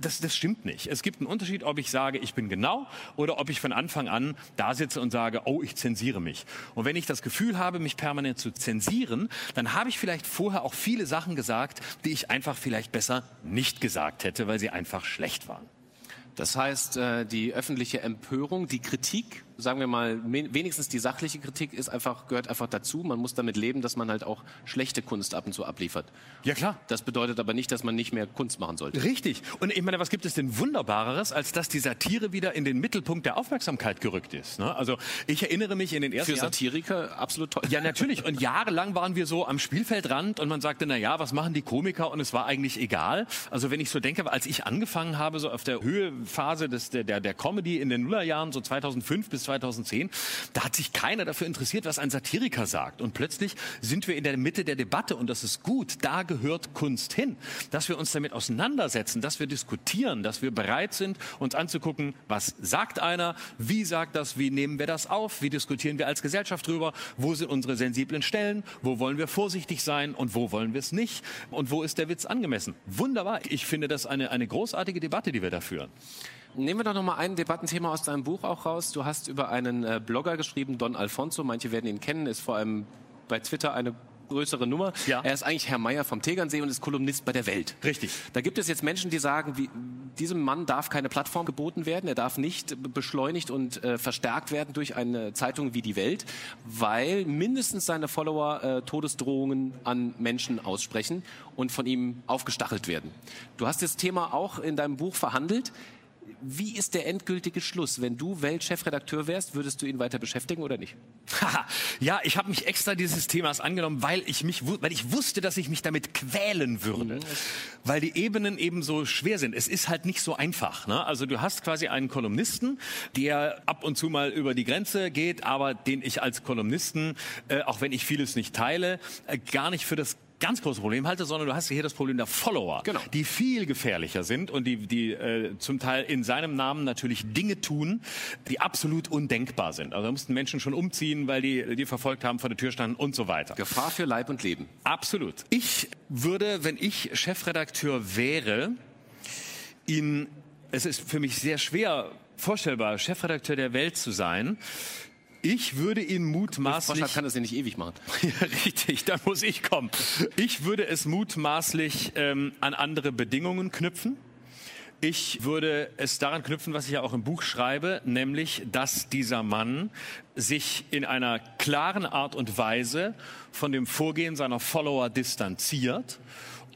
Das, das stimmt nicht. Es gibt einen Unterschied, ob ich sage, ich bin genau oder ob ich von Anfang an da sitze und sage, oh, ich zensiere mich. Und wenn ich das Gefühl habe, mich permanent zu zensieren, dann habe ich vielleicht vorher auch viele Sachen gesagt, die ich einfach vielleicht besser nicht gesagt hätte, weil sie einfach schlecht waren. Das heißt, äh, die öffentliche Empörung, die Kritik, sagen wir mal, wenigstens die sachliche Kritik ist einfach, gehört einfach dazu. Man muss damit leben, dass man halt auch schlechte Kunst ab und zu abliefert. Ja, klar. Das bedeutet aber nicht, dass man nicht mehr Kunst machen sollte. Richtig. Und ich meine, was gibt es denn Wunderbareres, als dass die Satire wieder in den Mittelpunkt der Aufmerksamkeit gerückt ist? Ne? Also ich erinnere mich in den ersten Für Jahren... Satiriker absolut toll. Ja, natürlich. Und jahrelang waren wir so am Spielfeldrand und man sagte, na ja, was machen die Komiker? Und es war eigentlich egal. Also wenn ich so denke, als ich angefangen habe, so auf der Höhephase des, der, der, der Comedy in den Nullerjahren, so 2005 bis 2010, da hat sich keiner dafür interessiert, was ein Satiriker sagt. Und plötzlich sind wir in der Mitte der Debatte und das ist gut. Da gehört Kunst hin. Dass wir uns damit auseinandersetzen, dass wir diskutieren, dass wir bereit sind, uns anzugucken, was sagt einer, wie sagt das, wie nehmen wir das auf, wie diskutieren wir als Gesellschaft drüber, wo sind unsere sensiblen Stellen, wo wollen wir vorsichtig sein und wo wollen wir es nicht und wo ist der Witz angemessen. Wunderbar. Ich finde das eine, eine großartige Debatte, die wir da führen. Nehmen wir doch noch mal ein Debattenthema aus deinem Buch auch raus. Du hast über einen äh, Blogger geschrieben, Don Alfonso. Manche werden ihn kennen, ist vor allem bei Twitter eine größere Nummer. Ja. Er ist eigentlich Herr Meier vom Tegernsee und ist Kolumnist bei der Welt. Richtig. Da gibt es jetzt Menschen, die sagen, wie, diesem Mann darf keine Plattform geboten werden, er darf nicht beschleunigt und äh, verstärkt werden durch eine Zeitung wie die Welt, weil mindestens seine Follower äh, Todesdrohungen an Menschen aussprechen und von ihm aufgestachelt werden. Du hast das Thema auch in deinem Buch verhandelt. Wie ist der endgültige Schluss? Wenn du Weltchefredakteur wärst, würdest du ihn weiter beschäftigen oder nicht? Ja, ich habe mich extra dieses Themas angenommen, weil ich mich, weil ich wusste, dass ich mich damit quälen würde, weil die Ebenen eben so schwer sind. Es ist halt nicht so einfach. Ne? Also du hast quasi einen Kolumnisten, der ab und zu mal über die Grenze geht, aber den ich als Kolumnisten, äh, auch wenn ich vieles nicht teile, äh, gar nicht für das ganz große Problem halte, sondern du hast hier das Problem der Follower, Genau. die viel gefährlicher sind und die, die äh, zum Teil in seinem Namen natürlich Dinge tun, die absolut undenkbar sind. Also da mussten Menschen schon umziehen, weil die die verfolgt haben, vor der Tür standen und so weiter. Gefahr für Leib und Leben. Absolut. Ich würde, wenn ich Chefredakteur wäre, ihn, es ist für mich sehr schwer vorstellbar, Chefredakteur der Welt zu sein. Ich würde ihn mutmaßlich Froschert kann das ja nicht ewig machen. (laughs) ja, richtig, da muss ich kommen. Ich würde es mutmaßlich ähm, an andere Bedingungen knüpfen. Ich würde es daran knüpfen, was ich ja auch im Buch schreibe, nämlich, dass dieser Mann sich in einer klaren Art und Weise von dem Vorgehen seiner Follower distanziert.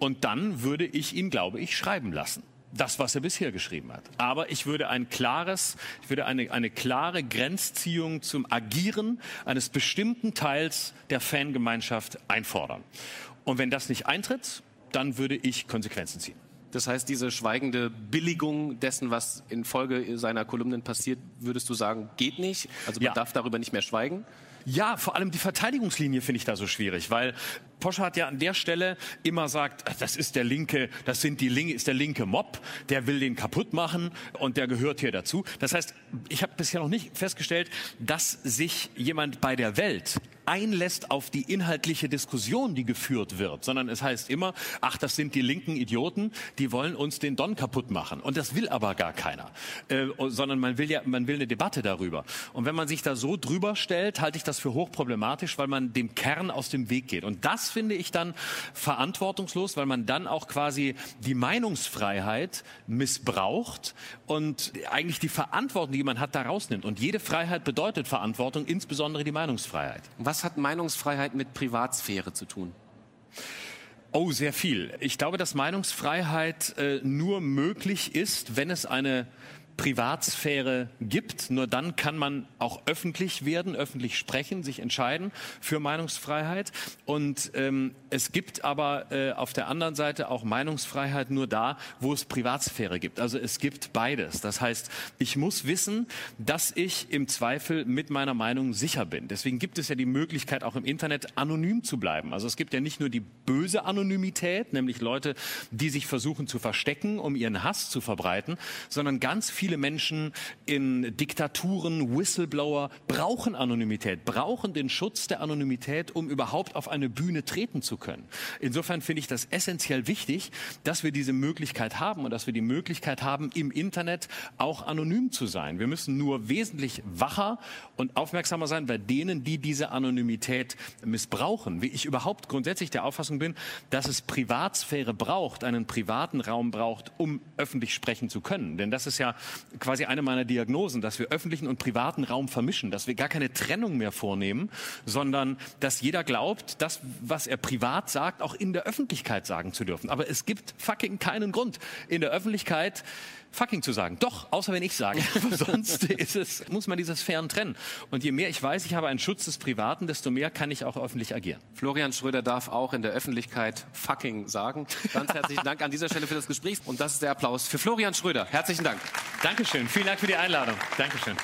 Und dann würde ich ihn, glaube ich, schreiben lassen. Das, was er bisher geschrieben hat. Aber ich würde ein klares, ich würde eine, eine klare Grenzziehung zum Agieren eines bestimmten Teils der Fangemeinschaft einfordern. Und wenn das nicht eintritt, dann würde ich Konsequenzen ziehen. Das heißt, diese schweigende Billigung dessen, was in Folge seiner Kolumnen passiert, würdest du sagen, geht nicht? Also man Ja. darf darüber nicht mehr schweigen? Ja, vor allem die Verteidigungslinie finde ich da so schwierig, weil Porsche hat ja an der Stelle immer sagt, das ist der linke, das sind die linke, ist der linke Mob, der will den kaputt machen und der gehört hier dazu. Das heißt, ich habe bisher noch nicht festgestellt, dass sich jemand bei der Welt einlässt auf die inhaltliche Diskussion, die geführt wird, sondern es heißt immer, ach, das sind die linken Idioten, die wollen uns den Don kaputt machen. Und das will aber gar keiner, äh, sondern man will ja, man will eine Debatte darüber. Und wenn man sich da so drüber stellt, halte ich das für hochproblematisch, weil man dem Kern aus dem Weg geht. Und das finde ich dann verantwortungslos, weil man dann auch quasi die Meinungsfreiheit missbraucht und eigentlich die Verantwortung, die man hat, da rausnimmt. Und jede Freiheit bedeutet Verantwortung, insbesondere die Meinungsfreiheit. Was hat Meinungsfreiheit mit Privatsphäre zu tun? Oh, sehr viel. Ich glaube, dass Meinungsfreiheit äh, nur möglich ist, wenn es eine Privatsphäre gibt. Nur dann kann man auch öffentlich werden, öffentlich sprechen, sich entscheiden für Meinungsfreiheit. Und ähm, es gibt aber äh, auf der anderen Seite auch Meinungsfreiheit nur da, wo es Privatsphäre gibt. Also es gibt beides. Das heißt, ich muss wissen, dass ich im Zweifel mit meiner Meinung sicher bin. Deswegen gibt es ja die Möglichkeit, auch im Internet anonym zu bleiben. Also es gibt ja nicht nur die böse Anonymität, nämlich Leute, die sich versuchen zu verstecken, um ihren Hass zu verbreiten, sondern ganz viele Menschen in Diktaturen, Whistleblower brauchen Anonymität, brauchen den Schutz der Anonymität, um überhaupt auf eine Bühne treten zu können. Insofern finde ich das essentiell wichtig, dass wir diese Möglichkeit haben und dass wir die Möglichkeit haben, im Internet auch anonym zu sein. Wir müssen nur wesentlich wacher und aufmerksamer sein bei denen, die diese Anonymität missbrauchen. Wie ich überhaupt grundsätzlich der Auffassung bin, dass es Privatsphäre braucht, einen privaten Raum braucht, um öffentlich sprechen zu können. Denn das ist ja quasi eine meiner Diagnosen, dass wir öffentlichen und privaten Raum vermischen, dass wir gar keine Trennung mehr vornehmen, sondern dass jeder glaubt, das, was er privat sagt, auch in der Öffentlichkeit sagen zu dürfen. Aber es gibt fucking keinen Grund, in der Öffentlichkeit fucking zu sagen. Doch, außer wenn ich sage. (laughs) Aber sonst ist es, muss man dieses Fern trennen. Und je mehr ich weiß, ich habe einen Schutz des Privaten, desto mehr kann ich auch öffentlich agieren. Florian Schröder darf auch in der Öffentlichkeit fucking sagen. Ganz herzlichen Dank an dieser Stelle für das Gespräch. Und das ist der Applaus für Florian Schröder. Herzlichen Dank. Dankeschön. Vielen Dank für die Einladung. Dankeschön.